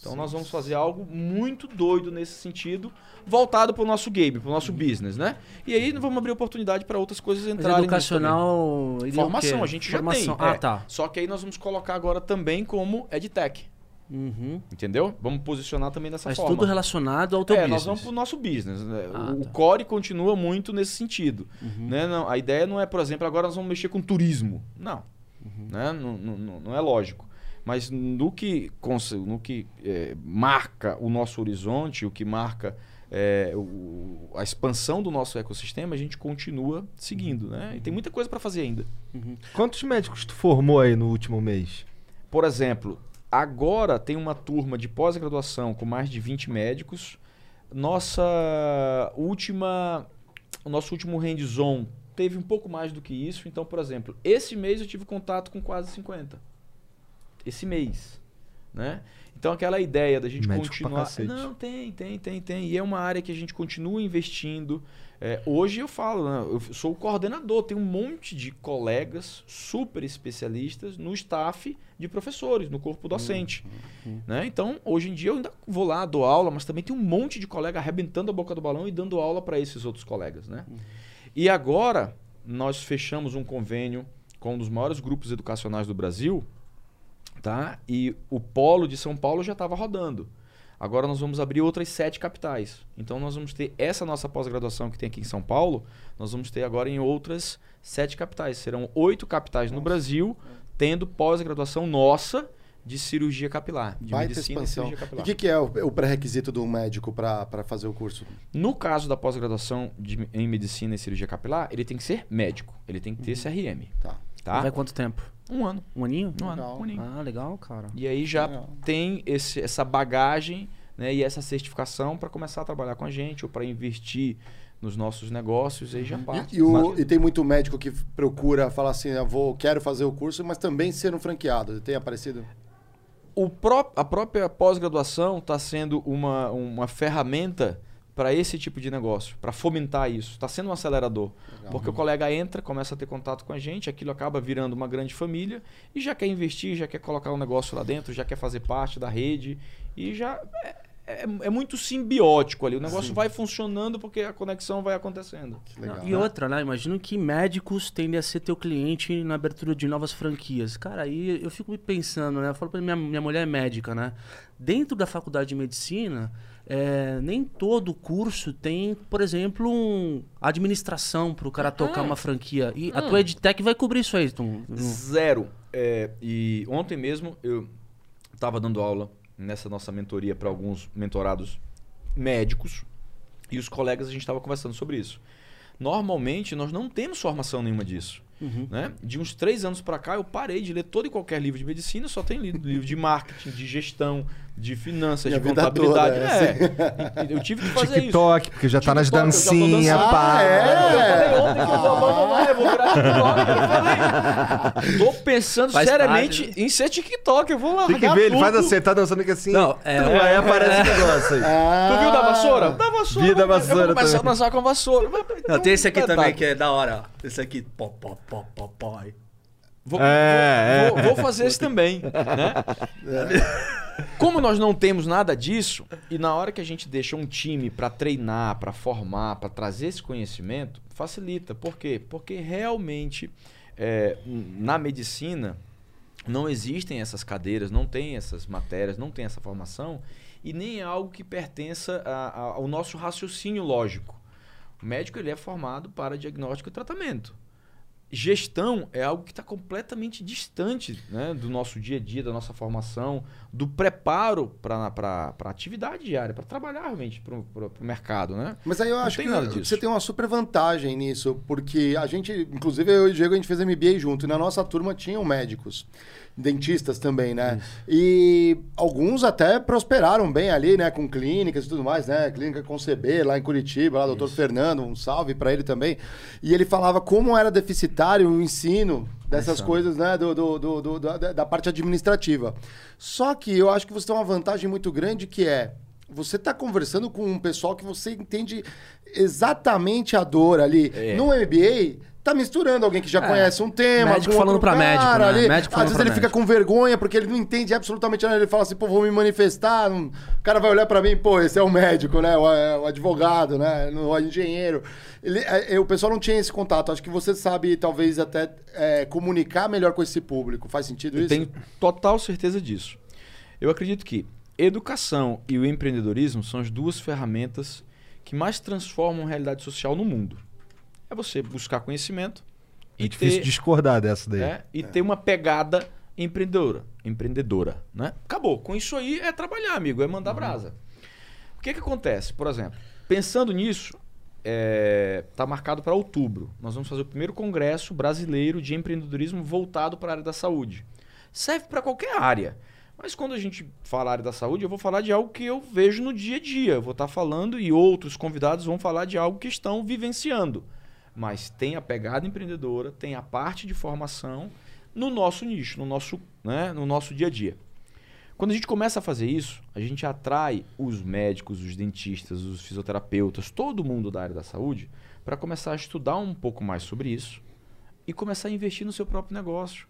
Então nós vamos fazer algo muito doido nesse sentido, voltado para o nosso game, para o nosso business, né? E aí vamos abrir oportunidade para outras coisas Mas entrarem. também. educacional. o Formação, a gente Formação. já tem. Ah, é. tá. Só que aí nós vamos colocar agora também como EdTech. Uhum. Entendeu? Vamos posicionar também dessa Mas forma. tudo relacionado ao teu é, business. nós vamos pro nosso business. né? Ah, o tá. core continua muito nesse sentido. Uhum. Né? Não, a ideia não é, por exemplo, agora nós vamos mexer com turismo. Não. Uhum. Né? Não, não- não é lógico. Mas no que, no que é, marca o nosso horizonte, o que marca é, o- a expansão do nosso ecossistema, a gente continua seguindo. Né? E tem muita coisa para fazer ainda. Quantos médicos tu formou aí no último mês? Por exemplo, agora tem uma turma de pós-graduação com mais de 20 médicos. Nossa última, o nosso último hands-on teve um pouco mais do que isso. Então, por exemplo, esse mês eu tive contato com quase 50. Esse mês, né? Então aquela ideia da gente Médico continuar, não tem, tem, tem, tem. E é uma área que a gente continua investindo. É, hoje eu falo, né? eu sou o coordenador, tem um monte de colegas super especialistas no staff de professores, no corpo docente. Né? Então, hoje em dia eu ainda vou lá, dou aula, mas também tem um monte de colega arrebentando a boca do balão e dando aula para esses outros colegas. Né? E agora nós fechamos um convênio com um dos maiores grupos educacionais do Brasil, tá? E o polo de São Paulo já estava rodando. Agora nós vamos abrir outras sete capitais. Então nós vamos ter essa nossa pós-graduação que tem aqui em São Paulo, nós vamos ter agora em outras sete capitais. Serão oito capitais no Brasil tendo pós-graduação nossa de cirurgia capilar, de Vai ter medicina e expansão. cirurgia E capilar. o que, que é o, o pré-requisito do médico para fazer o curso? No caso da pós-graduação de- em medicina e cirurgia capilar, ele tem que ser médico, ele tem que ter CRM, Tá. tá? Vai quanto tempo? Um ano, Um aninho? um ano, um aninho. Ah, legal, cara. E aí já Legal. tem esse, essa bagagem né, e essa certificação para começar a trabalhar com a gente ou para investir nos nossos negócios e aí já parte. E, e o- Mas- e tem muito médico que procura falar assim, eu vou, quero fazer o curso, mas também ser um franqueado. Tem aparecido? o pró- a própria pós-graduação está sendo uma, uma ferramenta para esse tipo de negócio, para fomentar isso. Está sendo um acelerador. Porque o colega entra, começa a ter contato com a gente, aquilo acaba virando uma grande família e já quer investir, já quer colocar um negócio lá dentro, já quer fazer parte da rede e já. É, é- é muito simbiótico ali. O negócio vai funcionando porque a conexão vai acontecendo. Que legal. E outra, né? Imagino que médicos tendem a ser teu cliente na abertura de novas franquias. Cara, aí eu fico me pensando, né? Eu falo pra minha, minha mulher é médica, né? Dentro da faculdade de medicina, é, nem todo curso tem, por exemplo, um administração para o cara tocar uma franquia. E a tua EdTech vai cobrir isso aí, Tom. Zero. É, e ontem mesmo eu estava dando aula nessa nossa mentoria para alguns mentorados médicos e os colegas a gente estava conversando sobre isso. Normalmente nós não temos formação nenhuma disso. Né? De uns três anos para cá eu parei de ler todo e qualquer livro de medicina, só tenho lido livro de marketing, de gestão, de finanças, Minha de contabilidade. toda, é. Eu tive que fazer isso. TikTok, porque já tá nas TikTok, já tô dancinhas, dançando. pá. Ah, é? Eu falei ontem que eu vou abandonar, eu vou virar TikTok. Eu falei. Tô pensando Faz seriamente parte, em ser TikTok. Eu vou lá. Tem que ver, ele faz assim, tá dançando aqui assim. Não, é- Então, aí aparece o negócio aí. Tu viu da vassoura? Da vassoura. Vi da vou- vassoura Eu vou começar também. a dançar com a vassoura. Não, tem esse aqui também que é da hora, ó. Esse aqui, pó, pó, pó, pó, pó. Vou, É, vou- é. vou- vou fazer esse também. né? Como nós não temos nada disso, e na hora que a gente deixa um time para treinar, para formar, para trazer esse conhecimento, facilita. Por quê? Porque realmente é, na medicina não existem essas cadeiras, não tem essas matérias, não tem essa formação e nem é algo que pertença a- a- ao nosso raciocínio lógico. O médico ele é formado para diagnóstico e tratamento. Gestão é algo que está completamente distante né, do nosso dia a dia, da nossa formação, do preparo para a atividade diária, para trabalhar realmente para o mercado. Né? Mas aí eu Não acho que você tem uma super vantagem nisso, porque a gente, inclusive eu e o Diego, a gente fez MBA junto, e na nossa turma tinham médicos, dentistas também, né? E alguns até prosperaram bem ali, né, com clínicas e tudo mais, né? Clínica Conceber, lá em Curitiba, lá, doutor Fernando, um salve para ele também. E ele falava como era deficitário o ensino dessas coisas, né, do, do- do- do- da, da parte administrativa. Só que eu acho que você tem uma vantagem muito grande que é você está conversando com um pessoal que você entende exatamente a dor ali. É. No MBA, tá misturando alguém que já É. conhece um tema. Médico falando pra médico, né? ali. Médico Às vezes ele fica médico. com vergonha porque ele não entende absolutamente nada. Ele fala assim, pô, vou me manifestar. não- O cara vai olhar pra mim, pô, esse é o médico, né? O, é o advogado, né? O engenheiro. Ele, é, é, o pessoal não tinha esse contato. Acho que você sabe, talvez, até é, comunicar melhor com esse público. Faz sentido Eu isso? tenho total certeza disso. Eu acredito que educação e o empreendedorismo são as duas ferramentas que mais transformam a realidade social no mundo. É você buscar conhecimento É e difícil ter, discordar dessa daí. é, e ter uma pegada empreendedora, empreendedora, né? Acabou. Com isso aí é trabalhar, amigo, é mandar brasa. O que que acontece? Por exemplo, pensando nisso, está marcado para outubro. Nós vamos fazer o primeiro congresso brasileiro de empreendedorismo voltado para a área da saúde. Serve para qualquer área. Mas quando a gente fala área da saúde, eu vou falar de algo que eu vejo no dia a dia. Eu vou estar falando e outros convidados vão falar de algo que estão vivenciando. Mas tem a pegada empreendedora, tem a parte de formação no nosso nicho, no nosso, né, no nosso dia a dia. Quando a gente começa a fazer isso, a gente atrai os médicos, os dentistas, os fisioterapeutas, todo mundo da área da saúde, para começar a estudar um pouco mais sobre isso e começar a investir no seu próprio negócio.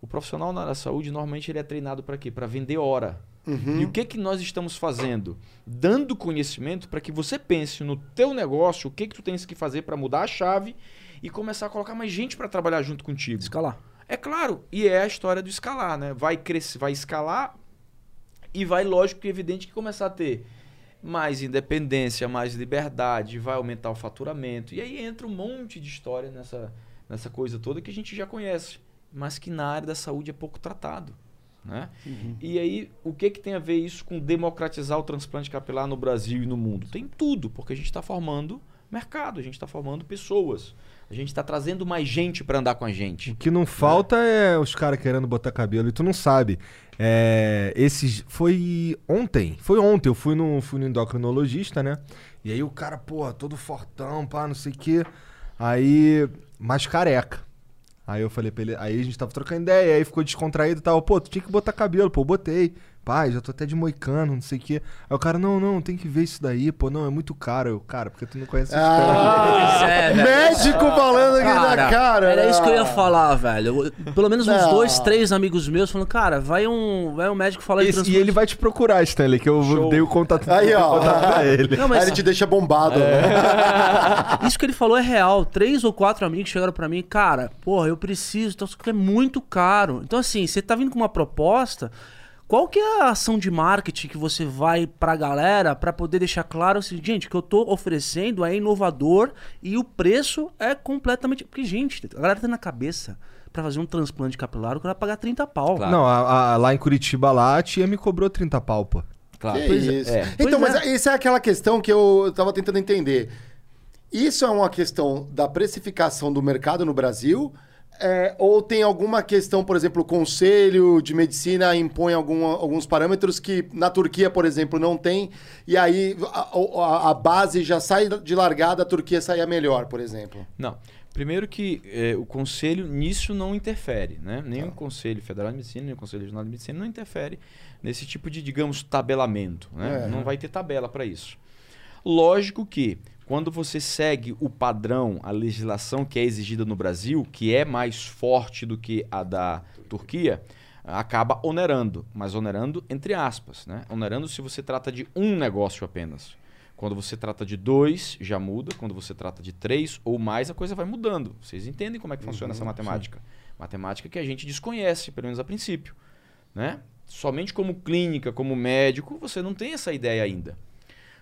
O profissional na área da saúde, normalmente, ele é treinado para quê? Para vender hora. E o que, que nós estamos fazendo? Dando conhecimento para que você pense no teu negócio, o que, que tu tens que fazer para mudar a chave e começar a colocar mais gente para trabalhar junto contigo. Escalar. É claro, e é a história do escalar, né? Vai crescer, vai escalar e vai, lógico e evidente, que começar a ter mais independência, mais liberdade, vai aumentar o faturamento. E aí entra um monte de história nessa, nessa coisa toda que a gente já conhece, mas que na área da saúde é pouco tratado. Né? E aí, o que, que tem a ver isso com democratizar o transplante capilar no Brasil e no mundo? Tem tudo, porque a gente está formando mercado, a gente está formando pessoas, a gente está trazendo mais gente para andar com a gente. O que não falta é os caras querendo botar cabelo e tu não sabe. É, esses foi ontem, foi ontem eu fui no fui no endocrinologista, né? E aí o cara, porra, todo fortão, pá, não sei o quê. Aí, mais careca. Aí eu falei pra ele, aí a gente tava trocando ideia, aí ficou descontraído e tal. Pô, tu tinha que botar cabelo, pô, botei. Pai, já tô até de moicano, não sei o quê. Aí o cara, não, não, tem que ver isso daí, pô, não, é muito caro. Eu, cara, porque tu não conhece a história. Ah, Pois é, médico falando aqui na cara. Era isso que eu ia né? falar, velho. Pelo menos uns Não. dois, três amigos meus falando, cara, vai um, vai um médico falar Esse- e ele vai te procurar, Stanley, que eu Show. dei o contato, Aí, ó. contato pra ele. Não, Aí mas ele te deixa bombado. né? isso que ele falou é real. Três ou quatro amigos chegaram pra mim, cara, porra, eu preciso, então isso aqui é muito caro. Então, assim, você tá vindo com uma proposta. Qual que é a ação de marketing que você vai pra galera pra poder deixar claro assim, gente, o que eu tô oferecendo é inovador e o preço é completamente. Porque, gente, a galera tá na cabeça pra fazer um transplante capilar, o cara vai pagar 30 pau. Claro. Não, a- a- lá em Curitiba, lá, a tia me cobrou 30 pau, pô. Claro. Que Pois é. isso. É. Então, Pois mas isso é aquela questão que eu tava tentando entender. Isso é uma questão da precificação do mercado no Brasil? É, ou tem alguma questão, por exemplo, o Conselho de Medicina impõe algum- alguns parâmetros que na Turquia, por exemplo, não tem, e aí a, a- a base já sai de largada, a Turquia saia melhor, por exemplo. Não. Primeiro que eh, o conselho nisso não interfere, né? Nem Tá. o Conselho Federal de Medicina, nem o Conselho Regional de Medicina não interfere nesse tipo de, digamos, tabelamento, né? É. Não vai ter tabela para isso. Lógico que quando você segue o padrão, a legislação que é exigida no Brasil, que é mais forte do que a da Turquia, acaba onerando, mas onerando entre aspas, né? Onerando se você trata de um negócio apenas. Quando você trata de dois, já muda. Quando você trata de três ou mais, a coisa vai mudando. Vocês entendem como é que funciona essa matemática? Matemática que a gente desconhece, pelo menos a princípio. Né? Somente como clínica, como médico, você não tem essa ideia ainda.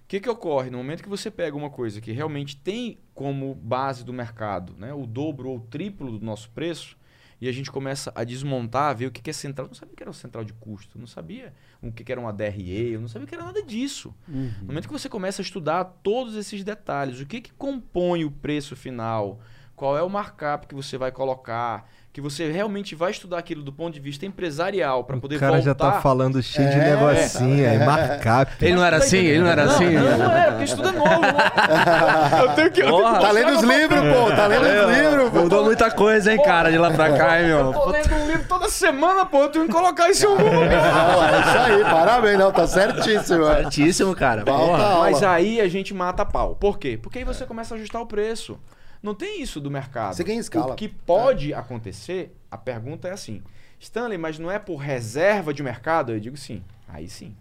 O que, que ocorre? No momento que você pega uma coisa que realmente tem como base do mercado né, o dobro ou o triplo do nosso preço, e a gente começa a desmontar, ver o que, que é central. Eu não sabia o que era o central de custo, não sabia o que, que era uma DRE, eu não sabia o que era nada disso. No momento que você começa a estudar todos esses detalhes, o que, que compõe o preço final, qual é o markup que você vai colocar, que você realmente vai estudar aquilo do ponto de vista empresarial para poder O cara voltar. já tá falando cheio de É, negocinho, é, é. markup. Ele não era assim? Ele não era assim? Não, não é, porque estudo é novo. né? eu tenho que. Eu tenho Porra. que Tá lendo os livros, pô, tá lendo os livros, pô. Mudou muita coisa, hein, cara, de lá pra cá, hein, Eu meu. tô lendo um livro toda semana, pô. Eu tenho que colocar isso em algum lugar. Não, é isso aí, parabéns, não, tá certíssimo. é. Certíssimo, cara. Aula. Mas aí a gente mata pau. Por quê? Porque aí você começa a ajustar o preço. Não tem isso do mercado. Você ganha escala. O que pode acontecer, a pergunta é assim: Stanley, mas não é por reserva de mercado? Eu digo sim. Aí sim.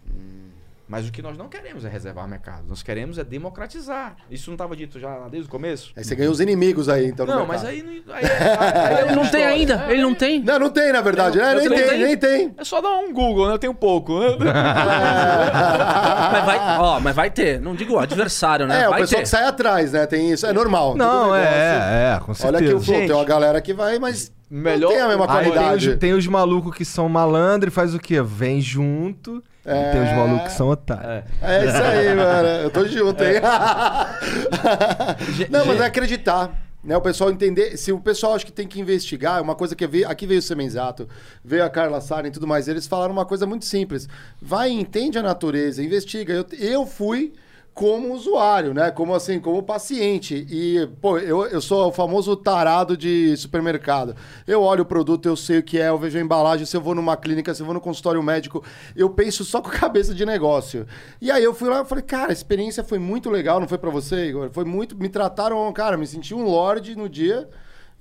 Mas o que nós não queremos é reservar mercado. Nós queremos é democratizar. Isso não estava dito já desde o começo? Aí você ganha os inimigos aí, então. Não, mas aí não. Aí, é- aí é Ele não tem ainda, É, ele não tem. Não, não tem, na verdade, Eu- eu Nem tem, tenho. nem tem. É só dar um Google, né? Eu tenho pouco. Mas vai, ó, mas vai ter. Não digo adversário, né? É, o vai pessoal ter. que sai atrás, né? Tem isso, é normal. Não, é, é, com certeza. Olha que o tem uma galera que vai, mas Melhor- não tem a mesma Aí tem qualidade. os, tem os malucos que são malandro e faz o quê? Vem junto. É. E tem os malucos que são otários. É isso aí, mano. Eu tô junto, hein? não, mas é acreditar. Né, o pessoal entender. Se o pessoal acha que tem que investigar, é uma coisa que veio, aqui veio o Semenzato, veio a Carla Sara e tudo mais. Eles falaram uma coisa muito simples. Vai, entende a natureza, investiga. Eu, eu fui como usuário, né? Como assim, como paciente. E, pô, eu, eu sou o famoso tarado de supermercado. Eu olho o produto, eu sei o que é, eu vejo a embalagem, se eu vou numa clínica, se eu vou no consultório médico, eu penso só com a cabeça de negócio. E aí eu fui lá e falei, cara, a experiência foi muito legal, não foi pra você, Igor? Foi muito. Me trataram, cara, me senti um lorde no dia.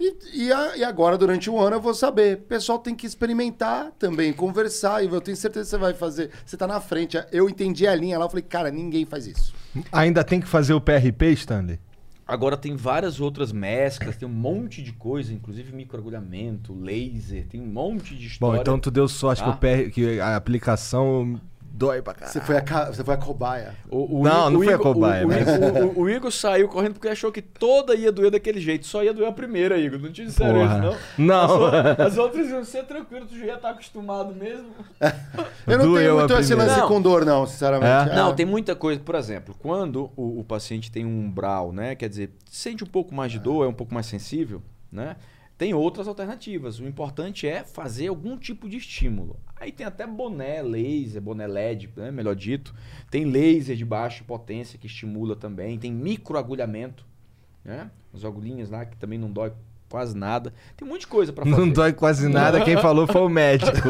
E, e, a- e agora, durante um ano, eu vou saber. O pessoal tem que experimentar também, conversar. E eu tenho certeza que você vai fazer. Você tá na frente. Eu entendi a linha lá, eu falei, cara, ninguém faz isso. Ainda tem que fazer o PRP, Stanley? Agora tem várias outras mesclas, tem um monte de coisa, inclusive microagulhamento, laser, tem um monte de Bom, história. então tu deu sorte que, Ah. o PR, que a aplicação dói pra caralho. Você foi a, ca- você foi a cobaia. O, o Não, I- não o foi a cobaia, O, né? o, o- o Igor saiu correndo porque achou que toda ia doer daquele jeito. Só ia doer a primeira, Igor. Não te disseram Porra. isso, não? Não. As, as outras iam ser tranquilo, tu já ia estar acostumado mesmo. Eu não Doeu tenho muito esse lance Não. com dor, não, sinceramente. É? Não, tem muita coisa. Por exemplo, quando o, o paciente tem um umbral, né? Quer dizer, sente um pouco mais de dor, é um pouco mais sensível, né? Tem outras alternativas. O importante é fazer algum tipo de estímulo. Aí tem até boné laser, boné LED, né, melhor dito. Tem laser de baixa potência que estimula também. Tem microagulhamento, né? As agulhinhas lá que também não dói quase nada. Tem um monte de coisa para fazer. Não dói quase nada, quem falou foi o médico.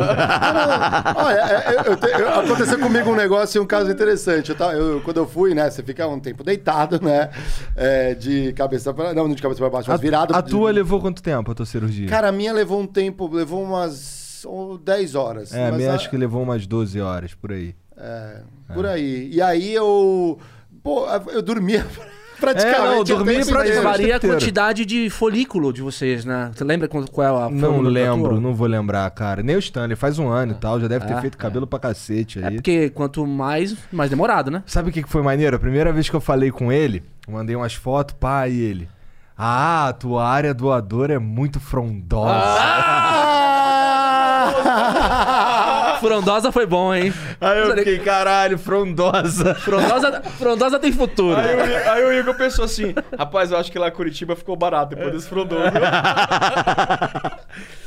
Olha, é, eu- eu te- eu- aconteceu comigo um negócio e um caso interessante. Eu tava- eu- quando eu fui, né? Você fica um tempo deitado, né? é, de cabeça pra. Não, de cabeça pra baixo, mas virado. a de- tua levou quanto tempo, a tua cirurgia? Cara, a minha levou um tempo, levou umas oh, 10 horas. é, a minha a- acho que levou umas 12 horas, por aí. É, por aí. E aí eu. Pô, eu dormia praticamente. É, não, eu o dormi tempo praticamente. Varia a quantidade de folículo de vocês, né? Você lembra qual qual é a Não lembro, não vou lembrar, cara. Nem o Stanley, faz um ano e tal, já deve ter É, feito cabelo pra cacete É aí. porque quanto mais, mais demorado, né? Sabe o que foi maneiro? A primeira vez que eu falei com ele, eu mandei umas fotos, pá, e ele. Ah, a tua área doadora é muito frondosa. Ah! Frondosa foi bom, hein? Aí eu fiquei, caralho, frondosa. Frondosa, frondosa tem futuro. Aí, o- aí o Igor pensou assim: rapaz, eu acho que lá em Curitiba ficou barato depois desse frondoso.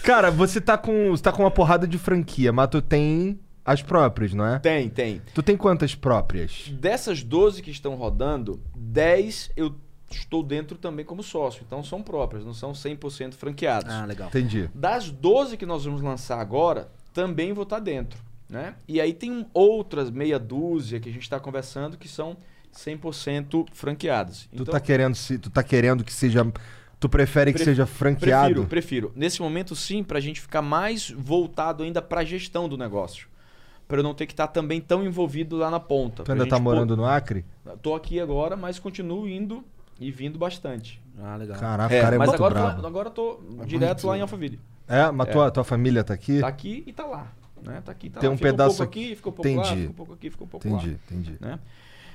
Cara, você tá com. Você tá com uma porrada de franquia, mas tu tem as próprias, não é? tem, tem. Tu tem quantas próprias? Dessas 12 que estão rodando, 10 eu estou dentro também como sócio. Então são próprias, não são 100% franqueados. Ah, legal. Entendi. Das 12 que nós vamos lançar agora, também vou estar dentro. Né? E aí tem outras meia dúzia que a gente está conversando que são 100% franqueadas. Tu tá querendo se, tu tá querendo que seja tu prefere que seja franqueado? Prefiro, prefiro. Nesse momento, sim, para a gente ficar mais voltado ainda para a gestão do negócio. Para eu não ter que estar também tão envolvido lá na ponta. Tu ainda tá gente morando no Acre? Tô aqui agora, mas continuo indo e vindo bastante. Ah, legal. Caraca, É, cara é mas muito agora, bravo. tô, agora tô direto lá em Alphaville. É, mas Tua, tua família tá aqui? Tá aqui e tá lá. Né? Tá aqui, tá Tem lá. um Fica pedaço pouco aqui, ficou um pouco lá, Entendi. ficou um pouco aqui, ficou um pouco Entendi, lá. entendi. né?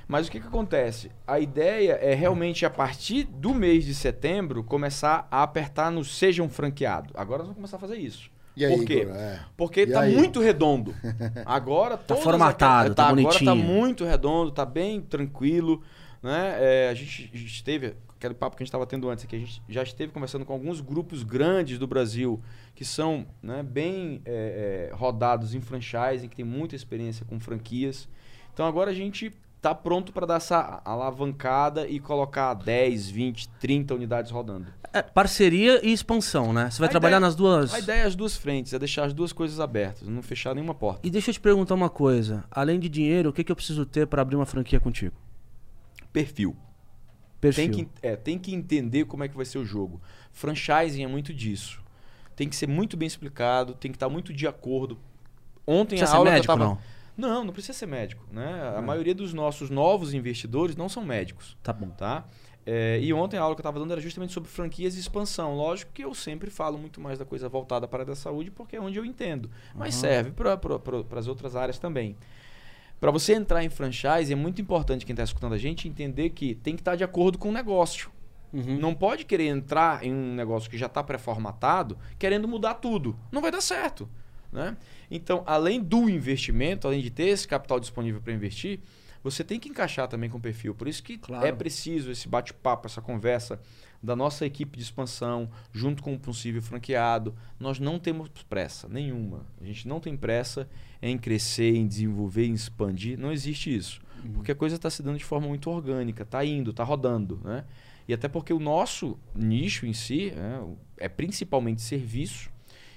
Mas o que, que acontece? A ideia é realmente, a partir do mês de setembro, começar a apertar no seja um franqueado. Agora nós vamos começar a fazer isso. E aí, Por quê? Igor? É. Porque E tá aí? muito redondo. Agora todas formatado, aquelas- tá Agora tá bonitinho. muito redondo, tá bem tranquilo. Né? É, a, gente, a gente esteve, aquele papo que a gente estava tendo antes aqui, a gente já esteve conversando com alguns grupos grandes do Brasil que são né, bem é, é, rodados em franchising, que tem muita experiência com franquias. Então agora a gente tá pronto para dar essa alavancada e colocar 10, 20, 30 unidades rodando. É, parceria e expansão, né? Você vai A trabalhar ideia- nas duas. A ideia é as duas frentes, é deixar as duas coisas abertas, não fechar nenhuma porta. E deixa eu te perguntar uma coisa. Além de dinheiro, o que, que eu preciso ter para abrir uma franquia contigo? Perfil. Perfil. Tem que, é, tem que entender como é que vai ser o jogo. Franchising é muito disso. Tem que ser muito bem explicado, tem que estar muito de acordo. Ontem Precisa a ser aula médico, que eu tava... não? Não, não precisa ser médico. Né? A maioria dos nossos novos investidores não são médicos. Tá bom. Tá? É, e ontem a aula que eu estava dando era justamente sobre franquias e expansão. Lógico que eu sempre falo muito mais da coisa voltada para a área da saúde, porque é onde eu entendo. Mas serve para as outras áreas também. Para você entrar em franchise, é muito importante quem está escutando a gente entender que tem que estar de acordo com o negócio. Uhum. Não pode querer entrar em um negócio que já está pré-formatado querendo mudar tudo. Não vai dar certo. Né? Então, além do investimento, além de ter esse capital disponível para investir, você tem que encaixar também com o perfil. Por isso que Claro. é preciso esse bate-papo, essa conversa da nossa equipe de expansão, junto com o possível franqueado. Nós não temos pressa nenhuma. A gente não tem pressa em crescer, em desenvolver, em expandir. Não existe isso. Porque a coisa está se dando de forma muito orgânica, está indo, está rodando. Né? E até porque o nosso nicho em si né, é principalmente serviço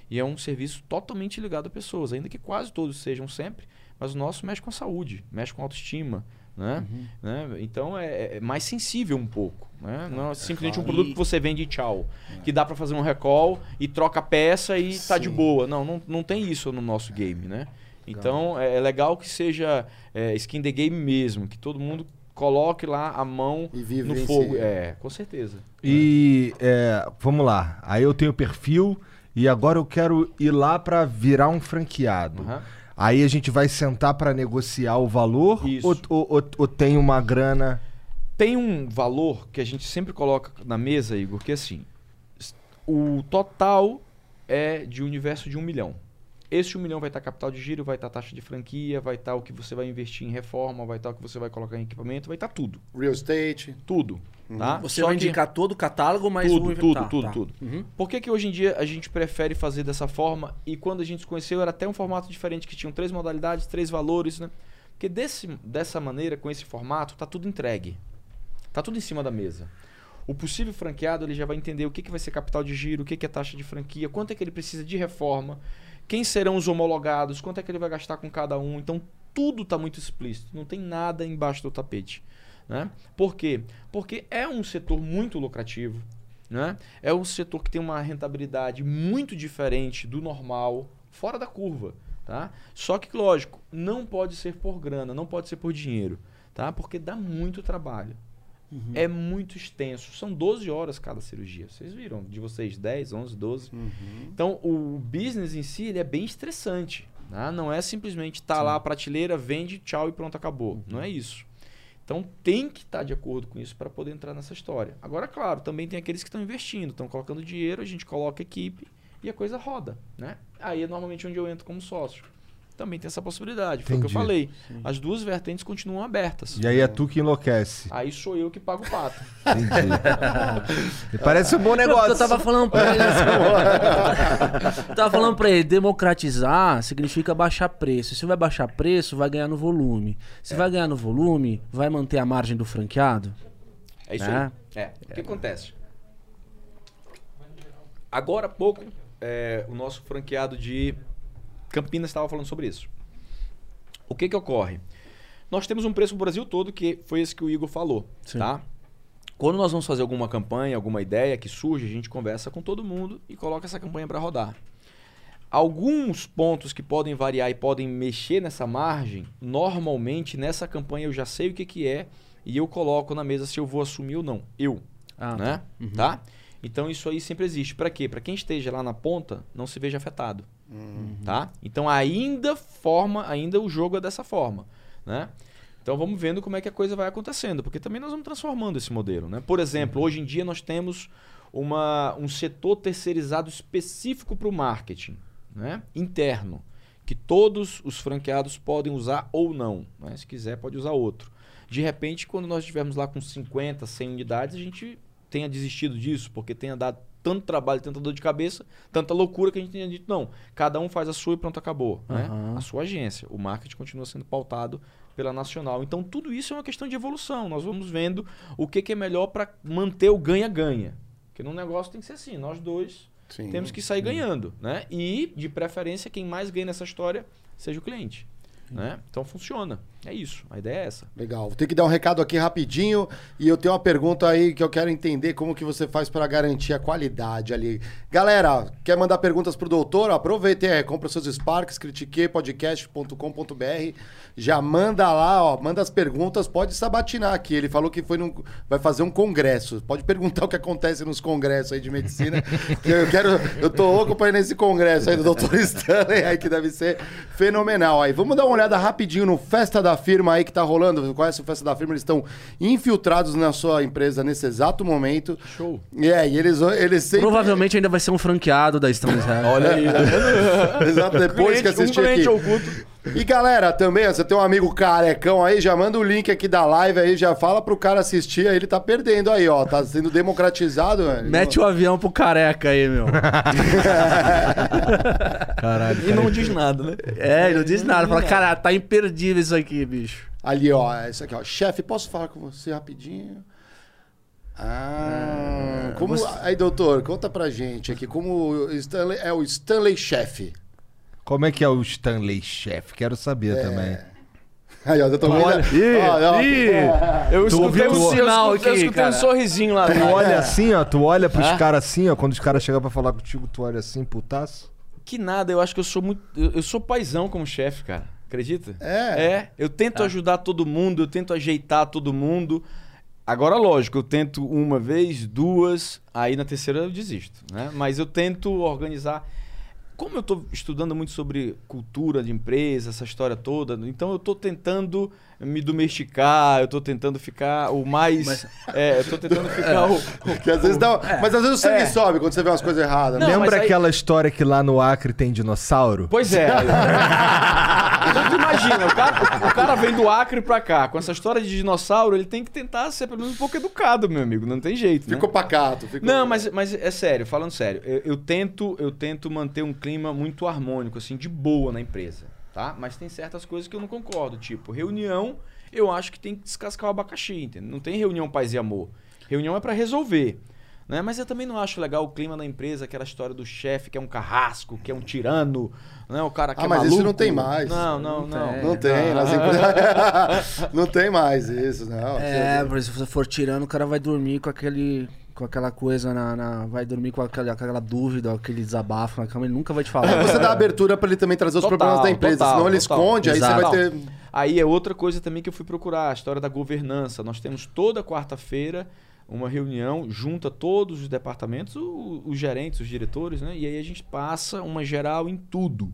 e é um serviço totalmente ligado a pessoas, ainda que quase todos sejam sempre, mas o nosso mexe com a saúde, mexe com a autoestima. Né? Né? Então é, é mais sensível um pouco. Né? Não é simplesmente um claro. produto que você vende e tchau. Que dá para fazer um recall e troca a peça e tá de Sim. boa. Não, não, não tem isso no nosso game. Né? Então é, é legal que seja é, skin the game mesmo, que todo mundo coloque lá a mão E no fogo. É, com certeza. E é, vamos lá. Aí eu tenho o perfil e agora eu quero ir lá pra virar um franqueado. Aham. Aí a gente vai sentar pra negociar o valor Isso. ou, ou, ou- ou tem uma grana? Tem um valor que a gente sempre coloca na mesa, Igor, que é assim: o total é de um universo de um milhão. Esse um milhão vai estar capital de giro, vai estar taxa de franquia, vai estar o que você vai investir em reforma, vai estar o que você vai colocar em equipamento, vai estar tudo. Real estate. Tudo. Tá? Você Só vai que- indicar todo o catálogo, mas tudo, o... tudo, tá, tudo, tá. tudo. Uhum. Por que, que hoje em dia a gente prefere fazer dessa forma e quando a gente se conheceu era até um formato diferente que tinham três modalidades, três valores, né? Porque desse, dessa maneira, com esse formato, tá tudo entregue. Tá tudo em cima da mesa. O possível franqueado ele já vai entender o que, que vai ser capital de giro, o que, que é taxa de franquia, quanto é que ele precisa de reforma, quem serão os homologados, quanto é que ele vai gastar com cada um. Então tudo está muito explícito, não tem nada embaixo do tapete. Né? Por quê? Porque é um setor muito lucrativo, né? é um setor que tem uma rentabilidade muito diferente do normal, fora da curva. Tá? Só que, lógico, não pode ser por grana, não pode ser por dinheiro, tá? porque dá muito trabalho. É muito extenso. São 12 horas cada cirurgia. Vocês viram? De vocês, 10, 11, 12. Então, o business em si ele é bem estressante. Tá? Não é simplesmente estar lá a prateleira, vende, tchau e pronto, acabou. Não é isso. Então, tem que estar de acordo com isso para poder entrar nessa história. Agora, claro, também tem aqueles que estão investindo, estão colocando dinheiro, a gente coloca equipe e a coisa roda. Né? Aí é normalmente onde eu entro como sócio. Também tem essa possibilidade. Foi o que eu falei. As duas vertentes continuam abertas. E aí é tu que enlouquece. Aí sou eu que pago o pato. Entendi. E Parece um bom negócio. Eu tava falando pra ele. eu tava falando pra ele, democratizar significa baixar preço. Se vai baixar preço, vai ganhar no volume. Se vai ganhar no volume, vai manter a margem do franqueado? É isso Né? aí. É. O que acontece? Agora há pouco, é, o nosso franqueado de Campinas estava falando sobre isso. O que que ocorre? Nós temos um preço no Brasil todo que foi esse que o Igor falou, Sim. tá? Quando nós vamos fazer alguma campanha, alguma ideia que surge, a gente conversa com todo mundo e coloca essa campanha para rodar. Alguns pontos que podem variar e podem mexer nessa margem, normalmente nessa campanha eu já sei o que, que é e eu coloco na mesa se eu vou assumir ou não. Eu, Ah, né? Tá? Então isso aí sempre existe. Para quê? Para quem esteja lá na ponta não se veja afetado, tá? Então ainda forma, ainda o jogo é dessa forma, né? Então vamos vendo como é que a coisa vai acontecendo, porque também nós vamos transformando esse modelo, né? Por exemplo, hoje em dia nós temos uma, um setor terceirizado específico para o marketing, né? Interno, que todos os franqueados podem usar ou não, né? Se quiser pode usar outro. De repente, quando nós estivermos lá com 50, 100 unidades, a gente tenha desistido disso, porque tenha dado tanto trabalho, tanta dor de cabeça, tanta loucura que a gente tenha dito, não, cada um faz a sua e pronto, acabou. né? Aham. A sua agência. O marketing continua sendo pautado pela nacional. Então, tudo isso é uma questão de evolução. Nós vamos vendo o que, que é melhor para manter o ganha-ganha. Porque num negócio tem que ser assim, nós dois Sim. temos que sair ganhando, né? E, de preferência, quem mais ganha nessa história seja o cliente. Né? Então funciona. É isso. A ideia é essa. Legal. Vou ter que dar um recado aqui rapidinho e eu tenho uma pergunta aí que eu quero entender como que você faz para garantir a qualidade ali. Galera, quer mandar perguntas pro doutor? Aproveitem, é, compra seus Sparks, critiquepodcast.com.br. Já manda lá, ó, manda as perguntas, pode sabatinar aqui. Ele falou que foi num, vai fazer um congresso. Pode perguntar o que acontece nos congressos aí de medicina. eu quero, eu tô louco para ir nesse congresso aí do Dr. Stanley aí que deve ser fenomenal. Aí vamos dar uma olhada rapidinho no Festa da Firma aí que tá rolando. Conhece o Festa da Firma? Eles estão infiltrados na sua empresa nesse exato momento. Show. É, e eles, eles sempre... Provavelmente ainda vai ser um franqueado da Stanley Olha aí. Exato, depois que Cliente- um assistir cliente aqui. oculto. E galera, também, ó, você tem um amigo carecão aí, já manda o link aqui da live aí, já fala pro cara assistir aí, ele tá perdendo aí, ó. Tá sendo democratizado, velho. Mete o avião pro careca aí, meu. Caralho. E não diz nada, né? É, ele não diz nada. Fala, cara, tá imperdível isso aqui, bicho. Ali, ó, isso aqui, ó. Chefe, posso falar com você rapidinho? Ah, como... Aí, doutor, conta pra gente aqui, como o Stanley, é o Stanley Chefe. Como é que é o Stanley Chef? Quero saber também. Aí, ó, doutor... Olha- Ih, Ó, ó, ih. Eu escutei um sinal eu escutei, eu aqui, escutei um cara. sorrisinho lá. Tu atrás. olha assim, ó, tu olha pros Hã? caras assim, ó, quando os caras chegam pra falar contigo, tu olha assim, putaço. Que nada, eu acho que eu sou muito. Eu, eu sou paizão como chefe, cara. Acredita? É? É. Eu tento ajudar todo mundo, eu tento ajeitar todo mundo. Agora, lógico, eu tento uma vez, duas, aí na terceira eu desisto, né? Mas eu tento organizar. Como eu estou estudando muito sobre cultura de empresa, essa história toda, então eu estou tentando me domesticar, eu estou tentando ficar o mais. É, eu estou tentando ficar o. o- Que às vezes dá... Mas às vezes o sangue É. sobe quando você vê umas coisas erradas. né? Não, Lembra mas aí- aquela história que lá no Acre tem dinossauro? Pois é. então imagina, o cara, o cara vem do Acre pra cá, com essa história de dinossauro, ele tem que tentar ser pelo menos um pouco educado, meu amigo. Não tem jeito, né? Ficou pacato. Ficou... Não, mas, mas é sério, falando sério, eu, eu tento eu tento manter um clima muito harmônico, assim, de boa na empresa, tá? Mas tem certas coisas que eu não concordo, tipo, reunião, eu acho que tem que descascar o abacaxi, entendeu? Não tem reunião paz e amor. Reunião é pra resolver. Né? Mas eu também não acho legal o clima da empresa, aquela história do chefe que é um carrasco, que é um tirano, né? o cara que Ah, é mas isso não tem mais. Não, não, não. Não tem, nas empresas... não tem mais isso, não. É, por exemplo, se você for tirando, o cara vai dormir com aquele. Com aquela coisa na. na- vai dormir com aquela, aquela dúvida, aquele desabafo na cama, ele nunca vai te falar. Você dá abertura pra ele também trazer os Total, problemas da empresa, total, senão ele total. esconde, aí Exato. você vai ter... Aí é outra coisa também que eu fui procurar, a história da governança. Nós temos toda quarta-feira uma reunião, junta todos os departamentos, o- os gerentes, os diretores, né? E aí a gente passa uma geral em tudo.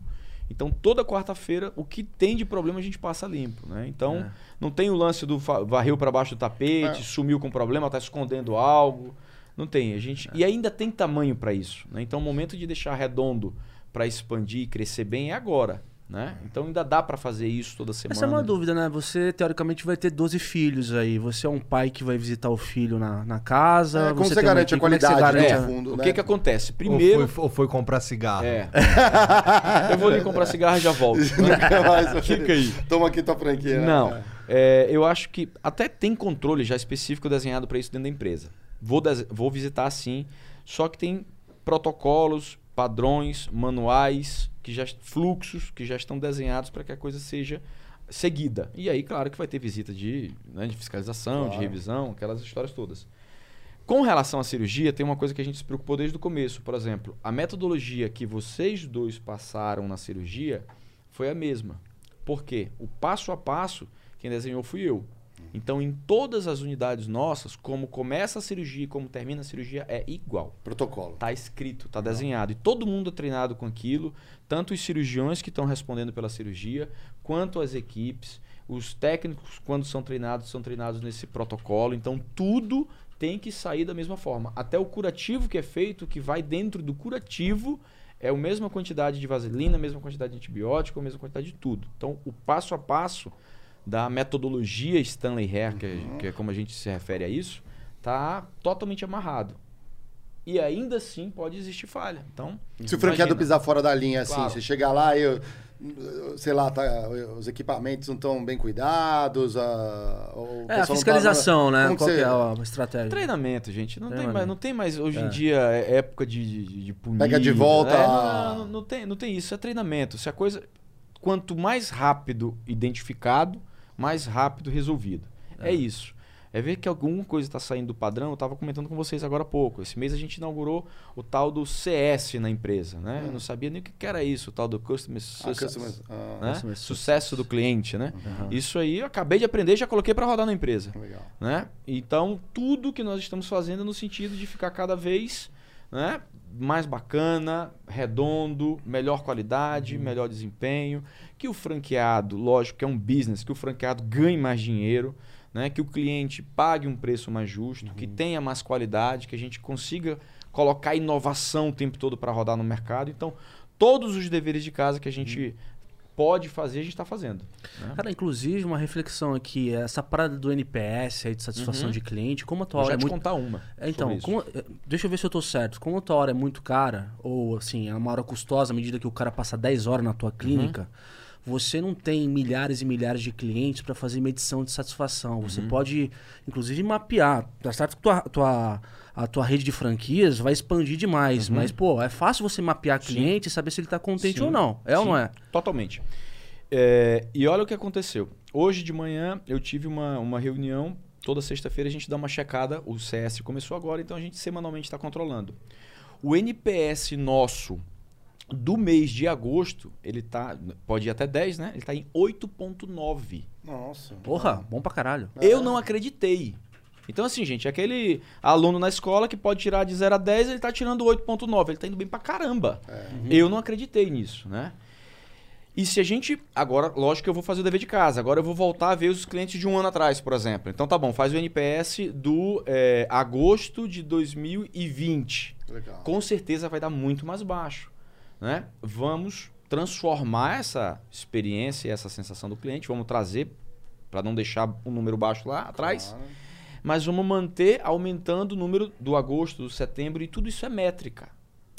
Então, toda quarta-feira, o que tem de problema a gente passa limpo, né? Então, não tem o lance do varreu para baixo do tapete, É. sumiu com problema, tá escondendo algo. Não tem. A gente E ainda tem tamanho para isso, né? Então, o momento de deixar redondo para expandir e crescer bem é agora. Né? Então ainda dá pra fazer isso toda semana. Essa é uma dúvida, né? Você, teoricamente, vai ter 12 filhos aí. Você é um pai que vai visitar o filho na, na casa. É, como você uma garante a como é que você qualidade, garante né, fundo, O né? que que acontece? Ou Primeiro... foi, ou foi comprar cigarro? É. Eu vou ali comprar cigarro e já volto. Fica aí. Toma aqui tua franquia. né? Não. É, eu acho que até tem controle já específico desenhado para isso dentro da empresa. Vou, dese- vou visitar sim, só que tem protocolos, padrões, manuais, que já fluxos que já estão desenhados para que a coisa seja seguida. E aí, claro que vai ter visita de, né, de fiscalização, de Claro. revisão, aquelas histórias todas. Com relação à cirurgia, tem uma coisa que a gente se preocupou desde o começo. Por exemplo, a metodologia que vocês dois passaram na cirurgia foi a mesma. Por quê? O passo a passo, quem desenhou fui eu. Então, em todas as unidades nossas, como começa a cirurgia e como termina a cirurgia é igual. Protocolo. Tá escrito, tá desenhado. E todo mundo é treinado com aquilo, tanto os cirurgiões que estão respondendo pela cirurgia, quanto as equipes. Os técnicos, quando são treinados, são treinados nesse protocolo. Então, tudo tem que sair da mesma forma. Até o curativo que é feito, que vai dentro do curativo, é a mesma quantidade de vaselina, a mesma quantidade de antibiótico, a mesma quantidade de tudo. Então, o passo a passo da metodologia Stanley Hare, que, é- que é como a gente se refere a isso, tá totalmente amarrado. E ainda assim pode existir falha. Então, Se o franqueado pisar fora da linha, assim, Claro. você chegar lá e, eu- sei lá, tá, os equipamentos não estão bem cuidados, a, É, a tá- fiscalização, né? Como que Qual que você é a estratégia? Treinamento, gente. Não tem, Treinamento. mais, não tem mais hoje em dia é época de, de, de punir. Pega de volta É, a- não, não, não tem, não tem isso. É treinamento. Se a coisa. Quanto mais rápido identificado, mais rápido resolvido. É, isso. É ver que alguma coisa está saindo do padrão. Eu estava comentando com vocês agora há pouco. Esse mês a gente inaugurou o tal do CS na empresa. Né? Eu não sabia nem o que era isso, o tal do Customer Ah, Success. customer- ah, né? Customer Sucesso do cliente, né? Isso aí eu acabei de aprender e já coloquei para rodar na empresa Legal. né? Então, tudo que nós estamos fazendo é no sentido de ficar cada vez né, mais bacana, redondo, melhor qualidade, melhor desempenho, que o franqueado, lógico que é um business, que o franqueado ganhe mais dinheiro, né, que o cliente pague um preço mais justo, que tenha mais qualidade, que a gente consiga colocar inovação o tempo todo para rodar no mercado. Então, todos os deveres de casa que a gente pode fazer, a gente está fazendo. né? Cara, inclusive, uma reflexão aqui, essa parada do NPS aí de satisfação Uhum. de cliente, como a tua Vou hora já é te muito. contar uma. É, Então, como- eh, deixa eu ver se eu tô certo. Como a tua hora é muito cara, ou assim, é uma hora custosa à medida que o cara passa 10 horas na tua clínica, Uhum. Você não tem milhares e milhares de clientes para fazer medição de satisfação. Uhum. Você pode, inclusive, mapear. Tá certo que tua, tua, a tua rede de franquias vai expandir demais, mas, pô, é fácil você mapear cliente e saber se ele tá contente Uhum. Sim. ou não. É ou Sim, não é? Totalmente. É, e olha o que aconteceu. Hoje de manhã eu tive uma, uma reunião. Toda sexta-feira a gente dá uma checada. O CS começou agora, então a gente semanalmente está controlando. O NPS nosso do mês de agosto, ele tá. Pode ir até 10, né? Ele tá em 8,9. Nossa. Porra, bom pra caralho. Eu não acreditei. Então, assim, gente, aquele aluno na escola que pode tirar de 0 a 10, ele tá tirando 8,9. Ele tá indo bem pra caramba. Eu não acreditei nisso, né? E se a gente. Agora, lógico que eu vou fazer o dever de casa. Agora eu vou voltar a ver os clientes de um ano atrás, por exemplo. Então tá bom, faz o NPS do é, agosto de 2020 Legal. com certeza vai dar muito mais baixo. Né? Vamos transformar essa experiência e essa sensação do cliente, vamos trazer para não deixar um número baixo lá atrás, Claro. mas vamos manter aumentando o número do agosto, do setembro e tudo isso é métrica.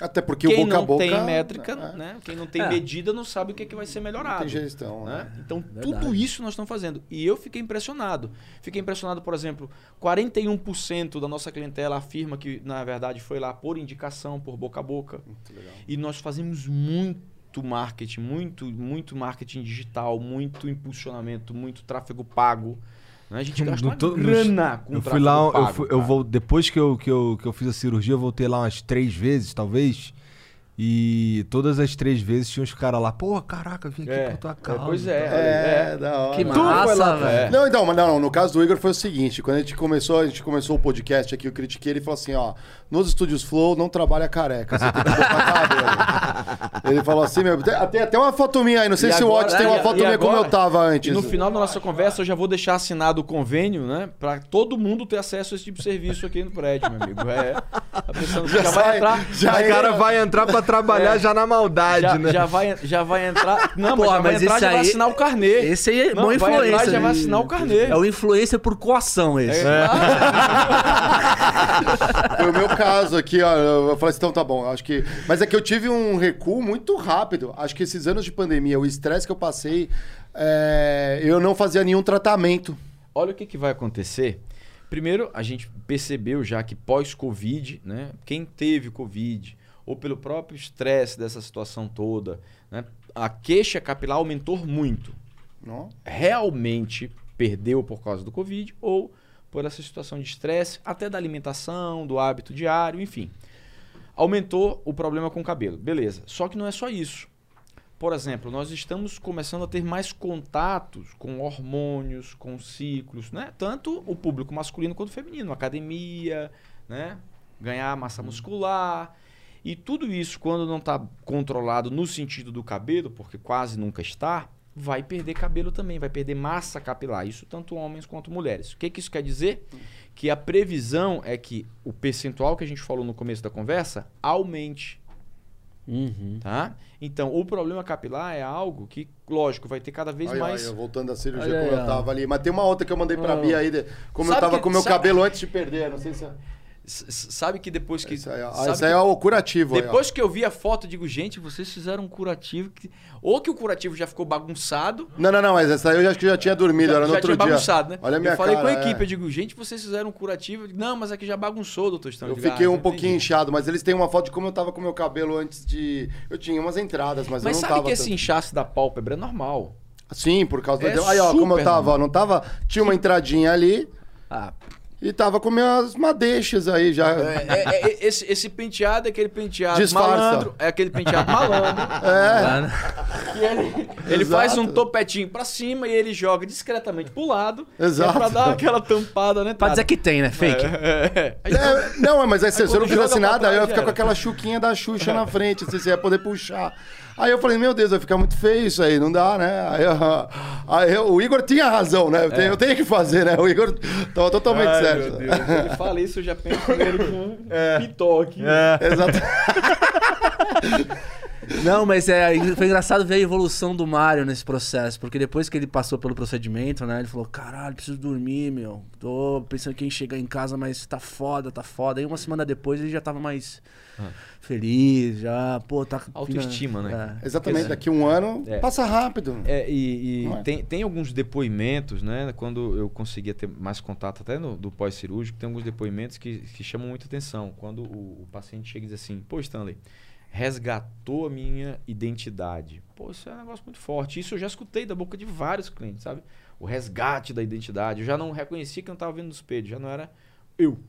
Até porque Quem o boca não a boca. tem métrica, é, né? Quem não tem É. medida não sabe o que, é que vai ser Não melhorado. tem gestão. né? né? Então, Verdade. tudo isso nós estamos fazendo. E eu fiquei impressionado. Fiquei impressionado, por exemplo, 41% da nossa clientela afirma que, na verdade, foi lá por indicação, por boca a boca. Muito legal. E nós fazemos muito marketing, muito, muito marketing digital, muito impulsionamento, muito tráfego pago. Né? A gente gasta Não uma tô- grana com Eu fui lá, pago. eu, fui- eu vou depois que eu, que, eu, que eu fiz a cirurgia, eu voltei lá umas três vezes, talvez. E todas as três vezes tinha uns caras lá, porra, caraca, vim aqui É, por tua é, causa. pois e é. tal." É, da hora. Que Tu foi massa, lá, velho. é. Não, então, mas não, no caso do Igor foi o seguinte, quando a gente começou, a gente começou o podcast aqui, eu critiquei, ele falou assim, ó, nos estúdios Flow não trabalha careca, você tem que botar cabelo. ele falou assim, meu, tem, até uma foto minha aí, não sei E se agora- o Watch tem é, uma foto minha como eu tava E antes. no final da nossa conversa eu já vou deixar assinado o convênio, né? Pra todo mundo ter acesso a esse tipo de serviço aqui no prédio, meu amigo. É, Tá pensando que Já já, vai sai- entrar. já o cara vai entrar pra trabalhar já na maldade, Já, né? já vai, já vai entrar. Não, mas já vai mas entrar, esse já vai aí- assinar o carnê. Esse aí é Não, bom vai entrar, influencer. já vai assinar o carnê. É o influencer por coação esse. É, Foi o meu caso aqui, ó. Eu falei assim, então tá bom. Acho que. Mas é que eu tive um recuo muito rápido. Acho que esses anos de pandemia, o estresse que eu passei, é, eu não fazia nenhum tratamento. Olha o que, que vai acontecer. Primeiro, a gente percebeu já que pós-Covid, né, quem teve Covid, ou pelo próprio estresse dessa situação toda, né, a queixa capilar aumentou muito. Não? Realmente perdeu por causa do Covid ou por essa situação de estresse, até da alimentação, do hábito diário, enfim. Aumentou o problema com o cabelo. Beleza. Só que não é só isso. Por exemplo, nós estamos começando a ter mais contatos com hormônios, com ciclos, né? Tanto o público masculino quanto feminino, academia, né? Ganhar massa muscular. E tudo isso, quando não está controlado no sentido do cabelo, porque quase nunca está, vai perder cabelo também, vai perder massa capilar. Isso tanto homens quanto mulheres. O que, que isso quer dizer? Que a previsão é que o percentual que a gente falou no começo da conversa aumente. Uhum. Tá? Então, o problema capilar é algo que, lógico, vai ter cada vez mais. eu voltando da cirurgia como eu tava ali. Mas tem uma outra que eu mandei pra Não. Bia aí, como eu Sabe tava que- com o meu sabe- cabelo antes de perder. Não sei se. é- Sabe que depois que. Esse aí, sabe Esse aí que- é o curativo. aí. Depois que eu vi a foto, eu digo, gente, vocês fizeram um curativo. Que... Ou que o curativo já ficou bagunçado. Não, não, não, mas essa aí eu já- acho que já tinha dormido, já era no já outro tinha dia. bagunçado, né? Olha a minha eu falei cara, com a é. equipe, eu digo, gente, vocês fizeram um curativo. Não, mas aqui já bagunçou, doutor Stanley. Eu digo, fiquei "Ah, um entendi." pouquinho inchado, mas eles têm uma foto de como eu tava com o meu cabelo antes de. Eu tinha umas entradas, mas, Mas eu não sabe tava. que esse tanto. inchaço da pálpebra é normal. Sim, por causa É do. Aí, ó, como eu tava, ó, não tava. Tinha uma entradinha ali Ah, e tava com minhas madeixas aí já. É, é, é, esse, esse penteado é aquele penteado Disfarça. malandro. É aquele penteado malandro. É, que ele ele Exato. faz um topetinho pra cima e ele joga discretamente pro lado. Exato. É pra dar aquela tampada, né? pra dizer que tem, né? Fake. É, é. Aí- É, não, mas aí se Aí eu não fizesse nada, trás, eu ia ficar com aquela chuquinha da Xuxa na frente, assim, você ia poder puxar. Aí eu falei, meu Deus, vai ficar muito feio isso aí, não dá, né? Aí, eu- aí eu- o Igor tinha razão, né? Eu tenho, eu tenho que fazer, né? O Igor tava totalmente certo. Meu Deus. Ele fala isso, eu já penso nele com um pitó aqui. Exato. Não, mas é, foi engraçado ver a evolução do Mário nesse processo, porque depois que ele passou pelo procedimento, né, ele falou: caralho, preciso dormir, meu. Tô pensando que em chegar em casa, mas tá foda, tá foda. Aí uma semana depois ele já tava mais feliz, já, pô, tá. Autoestima, né? É. Exatamente, daqui um ano É. passa rápido. É, e, e é? tem, tem alguns depoimentos, né? Quando eu conseguia ter mais contato até no, do pós-cirúrgico, tem alguns depoimentos que, que chamam muita atenção. Quando o, o paciente chega e diz assim, pô, Stanley, resgatou a minha identidade. Pô, isso é um negócio muito forte. Isso eu já escutei da boca de vários clientes, sabe? O resgate da identidade. Eu já não reconhecia que eu não estava vendo no espelho, já não era eu.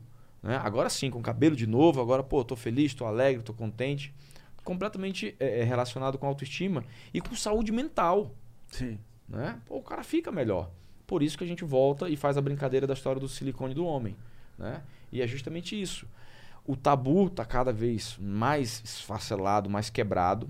Né? Agora sim, com cabelo de novo, agora, pô, tô feliz, tô alegre, tô contente. Completamente é, é, relacionado com autoestima e com saúde mental Sim. né? Pô, o cara fica melhor. Por isso que a gente volta e faz a brincadeira da história do silicone do homem, né? E é justamente isso. O tabu está cada vez mais esfacelado, mais quebrado.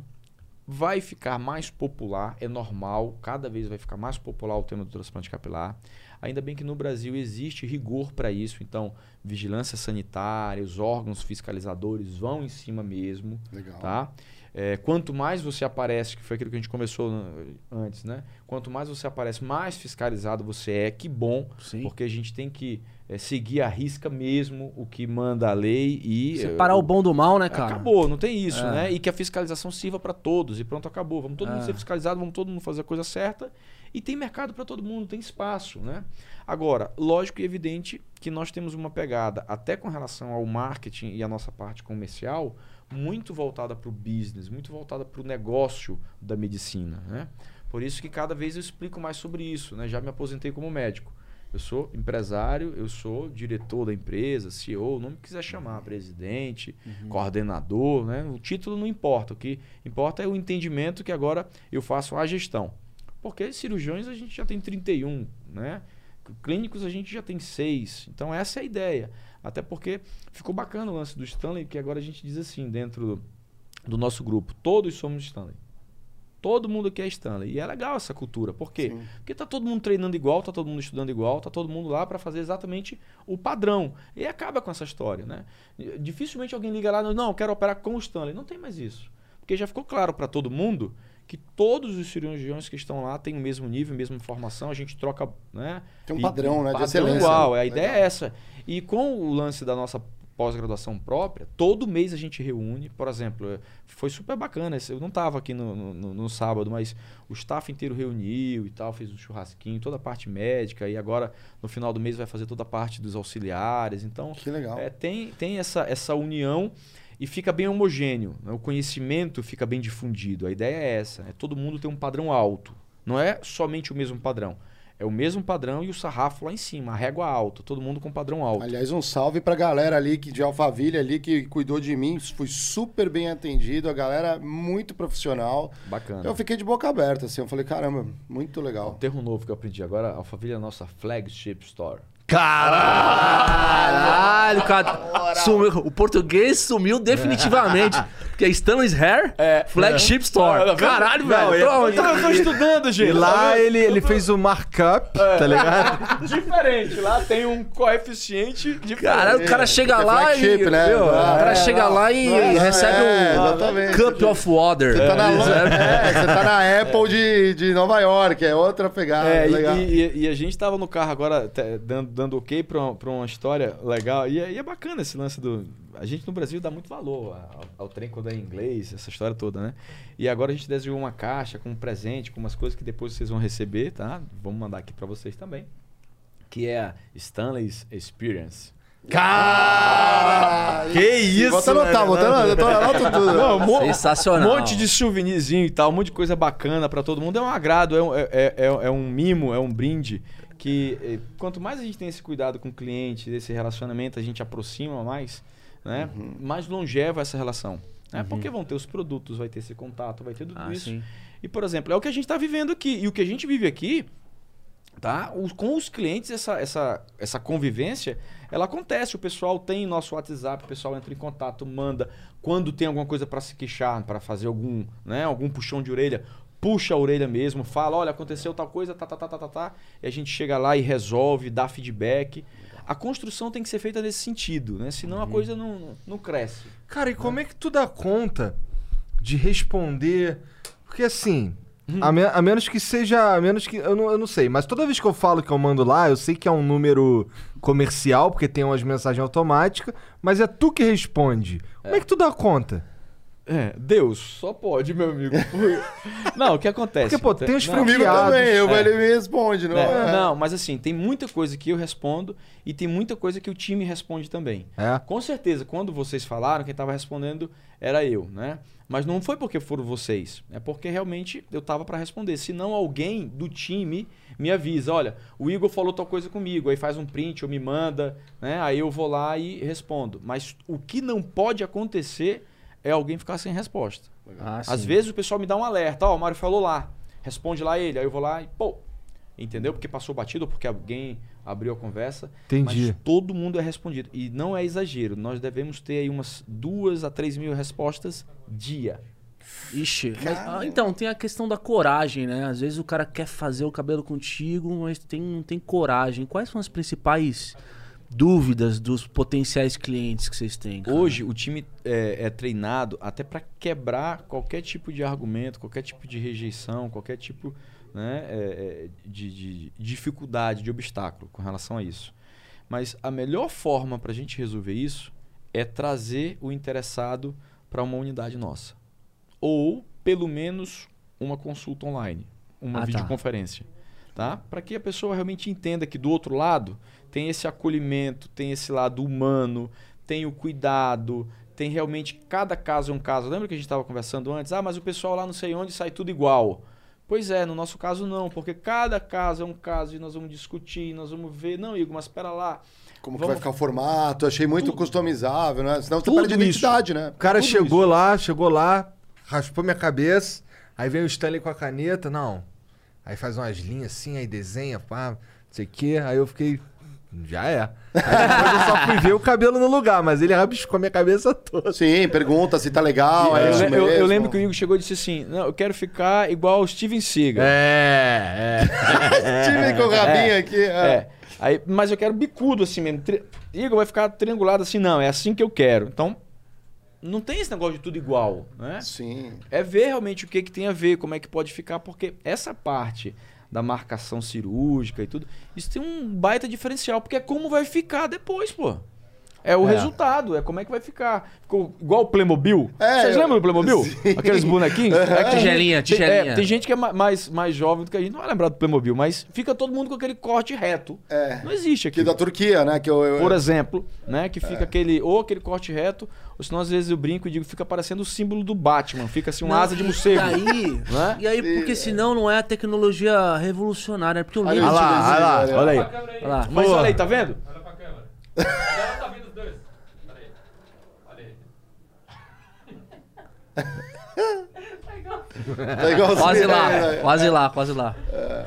Vai ficar mais popular, é normal, cada vez vai ficar mais popular o tema do transplante capilar. Ainda bem que no Brasil existe rigor para isso, então vigilância sanitária, os órgãos fiscalizadores vão em cima mesmo Legal. tá? É, quanto mais você aparece, que foi aquilo que a gente começou no- antes, né? Quanto mais você aparece, mais fiscalizado você é. Que bom, Sim. porque a gente tem que é, seguir à risca mesmo o que manda a lei e Separar é, o bom do mal, né, cara? Acabou, não tem isso, É. né? E que a fiscalização sirva para todos e pronto, acabou. Vamos todo mundo É. ser fiscalizado, vamos todo mundo fazer a coisa certa e tem mercado para todo mundo, tem espaço, né? Agora, lógico e evidente que nós temos uma pegada até com relação ao marketing e a nossa parte comercial muito voltada para o business, muito voltada para o negócio da medicina, né? Por isso que cada vez eu explico mais sobre isso, né? Já me aposentei como médico. Eu sou empresário, eu sou diretor da empresa, CEO, o nome que quiser chamar, presidente, coordenador, né? O título não importa. O que importa é o entendimento que agora eu faço a gestão. Porque cirurgiões a gente já tem 31, né? Clínicos a gente já tem 6. Então essa é a ideia. Até porque ficou bacana o lance do Stanley, que agora a gente diz assim, dentro do, nosso grupo, todos somos Stanley. Todo mundo aqui é Stanley. E é legal essa cultura. Por quê? Porque tá todo mundo treinando igual, tá todo mundo estudando igual, tá todo mundo lá para fazer exatamente o padrão. E acaba com essa história, né? Dificilmente alguém liga lá, não, eu quero operar com o Stanley. Não tem mais isso. Porque já ficou claro para todo mundo que todos os cirurgiões que estão lá têm o mesmo nível, a mesma formação, a gente troca, né? Tem um E- padrão, né, de padrão excelência, igual, né? a ideia Legal. é essa. E com o lance da nossa pós-graduação própria, todo mês a gente reúne, por exemplo, eh, foi super bacana, eu não estava aqui no, no- no sábado, mas o staff inteiro reuniu e tal, fez um churrasquinho, toda a parte médica, e agora no final do mês vai fazer toda a parte dos auxiliares, então Que legal. é, tem, tem essa, essa união e fica bem homogêneo. né? O conhecimento fica bem difundido. A ideia é essa: é todo mundo ter um padrão alto. Não é somente o mesmo padrão. É o mesmo padrão e o sarrafo lá em cima, a régua alta, todo mundo com padrão alto. Aliás, um salve pra galera ali que, de Alphaville ali que cuidou de mim. Fui super bem atendido, a galera muito profissional. Bacana. Eu fiquei de boca aberta, assim. Eu falei, caramba, muito Um legal. termo novo que eu aprendi agora, Alphaville é a nossa flagship store. Caralho, cara. Sumiu, o português sumiu definitivamente. Porque é Stanley's Hair Flagship Store. Caralho, velho. Eu tô, eu tô estudando, gente. E tá lá vendo? ele, ele fez o markup, tá ligado? Diferente, lá tem um coeficiente diferente. Caralho, o cara chega é lá e. flagship, né? meu, o Ah, cara é, chega lá e não é, recebe é, um exatamente. cup of water. Você tá, na, é, você tá na Apple de, de Nova York, é outra pegada. É, e- legal. e, e a gente tava no carro agora dando, dando ok pra, uma- pra uma história legal. E, é- e é bacana esse lance do. A gente no Brasil dá muito valor ao, ao trem quando é em inglês, essa história toda, né? E agora a gente desenhou uma caixa com um presente, com umas coisas que depois vocês vão receber, tá? Vamos mandar aqui pra vocês também. Que é a Stanley's Experience. Cara! Que isso, Bota anotar, bota anotar, eu tô anoto tudo. Não, Sensacional. Um monte de souvenirzinho e tal, um monte de coisa bacana pra todo mundo. É um agrado, é um, é, é- é um mimo, é um brinde. Que eh, quanto mais a gente tem esse cuidado com o cliente, desse relacionamento, a gente aproxima mais, né? Uhum. Mais longeva essa relação. Né? Porque vão ter os produtos, vai ter esse contato, vai ter tudo Ah, isso. sim. E, por exemplo, é o que a gente está vivendo aqui. E o que a gente vive aqui, tá? Os- com os clientes, essa, essa, essa convivência, ela acontece. O pessoal tem nosso WhatsApp, o pessoal entra em contato, manda. Quando tem alguma coisa para se queixar, para fazer algum, né, algum puxão de orelha, puxa a orelha mesmo, fala, olha, aconteceu tal coisa, tá, tá, tá, tá, tá, tá. E a gente chega lá e resolve, dá feedback. A construção tem que ser feita nesse sentido, né? Senão a coisa não, não cresce. Cara, e como é que tu dá conta de responder? Porque assim, a, me- a menos que seja. A menos que. Eu não, eu não sei, mas toda vez que eu falo que eu mando lá, eu sei que é um número comercial, porque tem umas mensagens automáticas, mas é tu que responde. Como é que tu dá conta? É, Deus, só pode, meu amigo. não, o que acontece? Porque, pô, tem os Não, Comigo franqueados. também, eu, É. ele me responde, não É, é? Não, mas assim, tem muita coisa que eu respondo e tem muita coisa que o time responde também. É. Com certeza, quando vocês falaram, quem estava respondendo era eu, né? Mas não foi porque foram vocês, é porque realmente eu estava para responder. Senão alguém do time me avisa, olha, o Igor falou tal coisa comigo, aí faz um print ou me manda, né? Aí eu vou lá e respondo. Mas o que não pode acontecer é alguém ficar sem resposta. Ah, Às sim. vezes o pessoal me dá um alerta, ó, o Mário falou lá, responde lá ele, aí eu vou lá e pô, entendeu? Porque passou batido, ou porque alguém abriu a conversa. Entendi. Mas todo mundo é respondido. E não é exagero, nós devemos ter aí umas duas a três mil respostas dia. Ixi, mas- ah, então, tem a questão da coragem, né? Às vezes o cara quer fazer o cabelo contigo, mas tem, não tem coragem. Quais são as principais dúvidas dos potenciais clientes que vocês têm? cara? Hoje o time é, é treinado até para quebrar qualquer tipo de argumento, qualquer tipo de rejeição, qualquer tipo né, é, é, de, de dificuldade, de obstáculo com relação a isso. Mas a melhor forma para a gente resolver isso é trazer o interessado para uma unidade nossa. Ou, pelo menos, uma consulta online, uma Ah, tá. videoconferência. Tá? Para que a pessoa realmente entenda que do outro lado tem esse acolhimento, tem esse lado humano, tem o cuidado, tem realmente cada caso é um caso. Lembra que a gente estava conversando antes? Ah, mas o pessoal lá não sei onde sai tudo igual. Pois é, no nosso caso não, porque cada caso é um caso e nós vamos discutir, nós vamos ver. Não, Igor, mas espera lá. Como que Vamos- vai ficar o formato? Achei muito Tudo. customizável, né? Senão você Tudo perde identidade, né? O cara Tudo chegou lá, chegou lá, raspou minha cabeça, aí vem o Stanley com a caneta, não. Aí faz umas linhas assim, aí desenha, pá, não sei o quê. Aí eu fiquei. já é. Aí depois eu só fui ver o cabelo no lugar, mas ele rabiscou a minha cabeça toda. Sim, pergunta se tá legal, é, eu, isso eu- mesmo. eu lembro que o Igor chegou e disse assim: Não, eu quero ficar igual o Steven Seagal. É, é. Tive com o rabinho aqui. É. É. Aí, mas eu quero bicudo assim mesmo. Tri... Igor vai ficar triangulado assim, não, é assim que eu quero. Então, não tem esse negócio de tudo igual, né? Sim. É ver realmente o que, que tem a ver, como é que pode ficar, porque essa parte da marcação cirúrgica e tudo, isso tem um baita diferencial, porque é como vai ficar depois, pô. É o É. resultado, é como é que vai ficar. Ficou igual o Playmobil. É, Vocês eu- lembram do Playmobil? Sim. Aqueles bonequinhos? É que tem Tigelinha, gente- tem- tigelinha. é, tem gente que é ma- mais, mais jovem do que a gente, não vai lembrar do Playmobil, mas fica todo mundo com aquele corte reto. É. Não existe aqui. Que da Turquia, né? Que eu, eu- Por exemplo, né? Que É. fica aquele, ou aquele corte reto, ou senão às vezes eu brinco e digo, fica parecendo o símbolo do Batman, fica assim um Não, asa de morcego. E aí, Né? e aí porque senão não é a tecnologia revolucionária. é Porque eu Olha lembro. isso, lá, olha lá, olha. Olha aí. Olha lá. Mas olha aí, tá vendo? Olha pra câmera. Agora tá vindo os dois. Peraí. Olha aí. Tá igualzinho, Quase lá, né? quase lá, quase lá.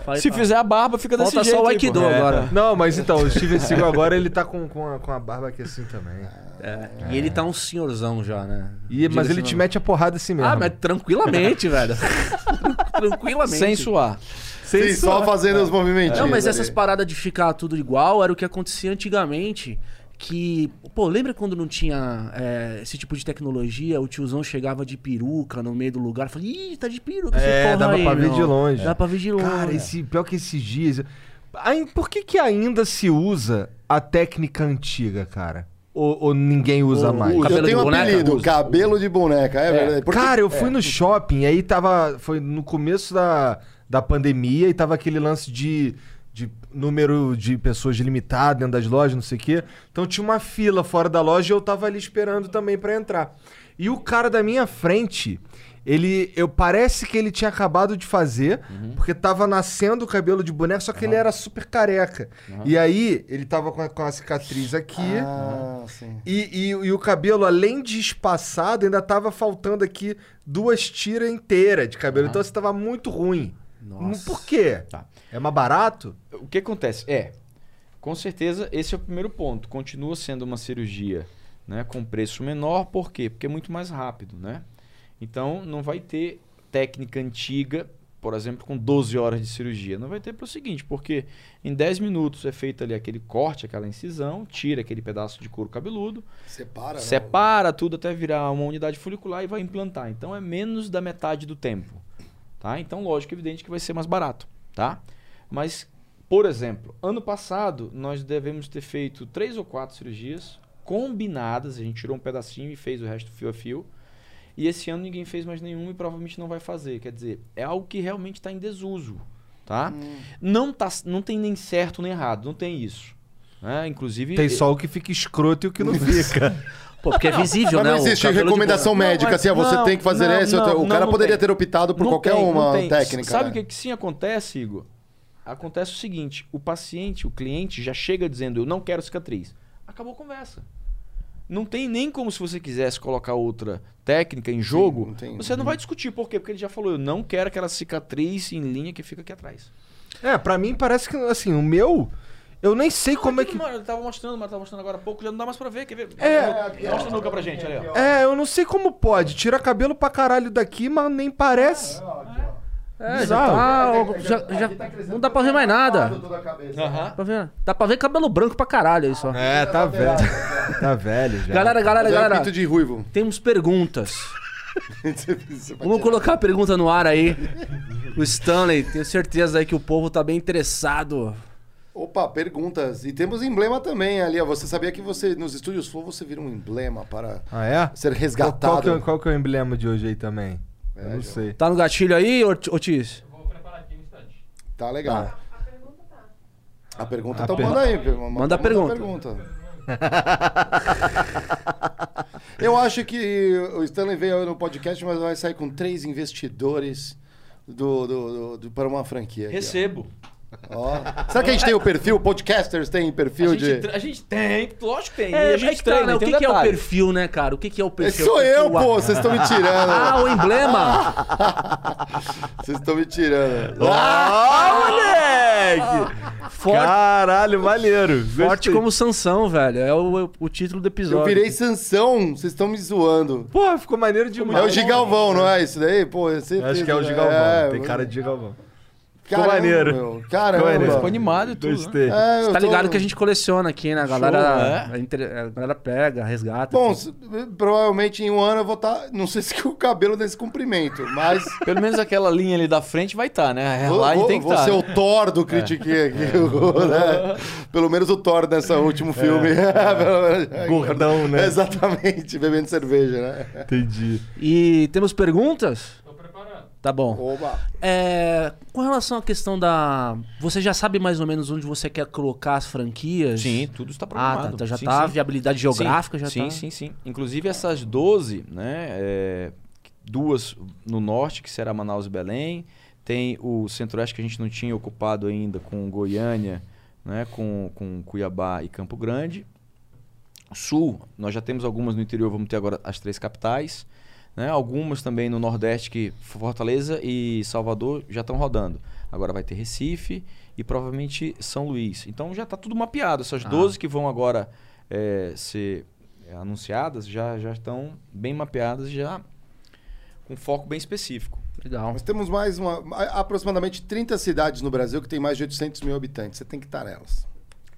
Falei, Se tá. fizer a barba, fica desse Falta jeito. só o aí, Aikido. É. agora. Não, mas então, o Steven Seagal agora ele tá com, com, a, com a barba aqui assim também. É, E ele tá um senhorzão já, né? E, mas ele te mete a porrada assim mesmo. Ah, mas tranquilamente, velho. tranquilamente. Sem suar. Sim, só fazendo os movimentos. Não, mas essas paradas de ficar tudo igual era o que acontecia antigamente. Que, pô, lembra quando não tinha é, esse tipo de tecnologia? O tiozão chegava de peruca no meio do lugar e falava, ih, tá de peruca É, dava aí, pra ver meu." de longe. Dava pra ver de longe. Cara, esse, pior que esses dias. Aí, por que, que ainda se usa a técnica antiga, cara? Ou, ou ninguém usa mais? usa. Eu Cabelo tenho de um boneca? apelido, Usa. cabelo de boneca, é, verdade. Porque- Cara, eu fui no shopping, aí tava. Foi no começo da, da pandemia e tava aquele lance de, de número de pessoas limitado dentro das lojas, não sei o quê. Então tinha uma fila fora da loja e eu tava ali esperando também pra entrar. E o cara da minha frente, ele. Eu parece que ele tinha acabado de fazer, porque tava nascendo o cabelo de boneca, só que ele era super careca. E aí, ele tava com a, com a cicatriz aqui. Ah, sim. E, e- e o cabelo, além de espaçado, ainda tava faltando aqui duas tiras inteiras de cabelo. Então, assim, tava muito ruim. Nossa. Por quê? Tá. É mais barato? O que acontece? É, com certeza, esse é o primeiro ponto. Continua sendo uma cirurgia né, com preço menor, por quê? Porque é muito mais rápido, né? Então, não vai ter técnica antiga, por exemplo, com 12 horas de cirurgia. Não vai ter pelo seguinte, porque em 10 minutos é feito ali aquele corte, aquela incisão, tira aquele pedaço de couro cabeludo, Separa, né? separa tudo até virar uma unidade folicular e vai implantar. Então é menos da metade do tempo, tá? Então lógico, evidente que vai ser mais barato, tá? Mas, por exemplo, ano passado nós devemos ter feito três ou quatro cirurgias combinadas, a gente tirou um pedacinho e fez o resto fio a fio. E esse ano ninguém fez mais nenhum e provavelmente não vai fazer. Quer dizer, é algo que realmente está em desuso, tá? Não, tá? não tem nem certo nem errado, não tem isso. né? Inclusive... Tem só o que fica escroto e o que não fica. Pô, porque é visível, Mas né? não existe de recomendação médica, mas- assim, ah, você não, tem que fazer não, não, o cara não, poderia não ter optado por Não qualquer tem, não uma tem. técnica. Sabe né? o que, que sim acontece, Igor? Acontece o seguinte: o paciente, o cliente já chega dizendo, eu não quero cicatriz. Acabou a conversa. Não tem nem como se você quisesse colocar outra técnica em jogo, não tem. você não vai discutir. Por quê? Porque ele já falou, eu não quero aquela cicatriz em linha que fica aqui atrás. é, pra mim parece que, assim, o meu. Eu nem sei como é que. Ele tava mostrando, mas tava mostrando agora há pouco, já não dá mais pra ver. Quer ver? É. Mostra a nuca pra gente, ali, ó. É, eu não sei como pode. Tira cabelo pra caralho daqui, mas nem parece. É, já Bizarro. tá, ó, já, já- não dá pra ver mais nada. Cabeça. Dá pra ver, dá pra ver cabelo branco pra caralho aí só. É, tá velho. Tá velho já. Galera, galera, é galera, de ruivo. temos perguntas. Vamos colocar a pergunta no ar aí. O Stanley, tenho certeza aí que o povo tá bem interessado. Opa, perguntas. E temos emblema também ali. Você sabia que você, nos estúdios Flow, você vira um emblema para Ah, é? ser Qual, resgatado? qual que é, qual que é o emblema de hoje aí também? Eu não sei. Tá no gatilho aí, Otis? Eu vou preparar aqui no instante. Tá legal. A pergunta A tá per- manda aí. Manda a pergunta. pergunta. Eu acho que o Stanley veio no podcast, mas vai sair com três investidores do, do- do- do- para uma franquia. aqui, ó. Será que a gente tem o perfil? Podcasters tem perfil A de. gente, a gente tem, lógico que tem. É, a é gente tá, treina, né? O que, um que é o perfil, né, cara? O que, que é o Esse perfil? sou O eu, pô! Vocês estão me tirando. Ah, o emblema! Vocês estão me tirando. Ah, moleque! Forte, Caralho, maneiro. forte como Sansão, velho. É o, o título do episódio. Eu virei Sansão, vocês estão me zoando. Porra, ficou maneiro demais. É o Gigalvão, não é isso daí? Pô, é certeza, Acho que é o né? Gigalvão. É, Tem cara de Gigalvão. Caramba, maneiro. meu, Caramba. Ficou maneiro. Ficou animado e tudo. né? Gostei. É, Você tá tô- ligado que a gente coleciona aqui, né? A Show, galera, é? a inter- a galera pega, resgata. Bom, s- provavelmente em um ano eu vou estar. Não sei se o cabelo nesse comprimento, mas. Pelo menos aquela linha ali da frente vai estar, né? A hairline vou, tem que vou estar. ser né? o Thor do Critiquei aqui. né? Pelo menos o Thor nessa último filme. Pelo menos- Gordão, né? Exatamente, bebendo cerveja, né? Entendi. E temos perguntas? Tá bom. Oba. É, com relação à questão da. Você já sabe mais ou menos onde você quer colocar as franquias? Sim, tudo está Ah, programado. tá. Já Sim, tá. A sim. viabilidade geográfica sim, já sim, tá. Sim, sim, Inclusive essas 12, né? é, duas no norte, que será Manaus e Belém. Tem o centro-oeste que a gente não tinha ocupado ainda com Goiânia, né? com, com Cuiabá e Campo Grande. Sul, nós já temos algumas no interior, vamos ter agora as três capitais. Né? Algumas também no Nordeste, que Fortaleza e Salvador já estão rodando. Agora vai ter Recife e provavelmente São Luís. Então já está tudo mapeado. Essas Ah. 12 que vão agora é, ser é, anunciadas já, já estão bem mapeadas, já com foco bem específico. Legal. Nós temos mais uma, aproximadamente 30 cidades no Brasil que tem mais de 800 mil habitantes. Você tem que estar nelas.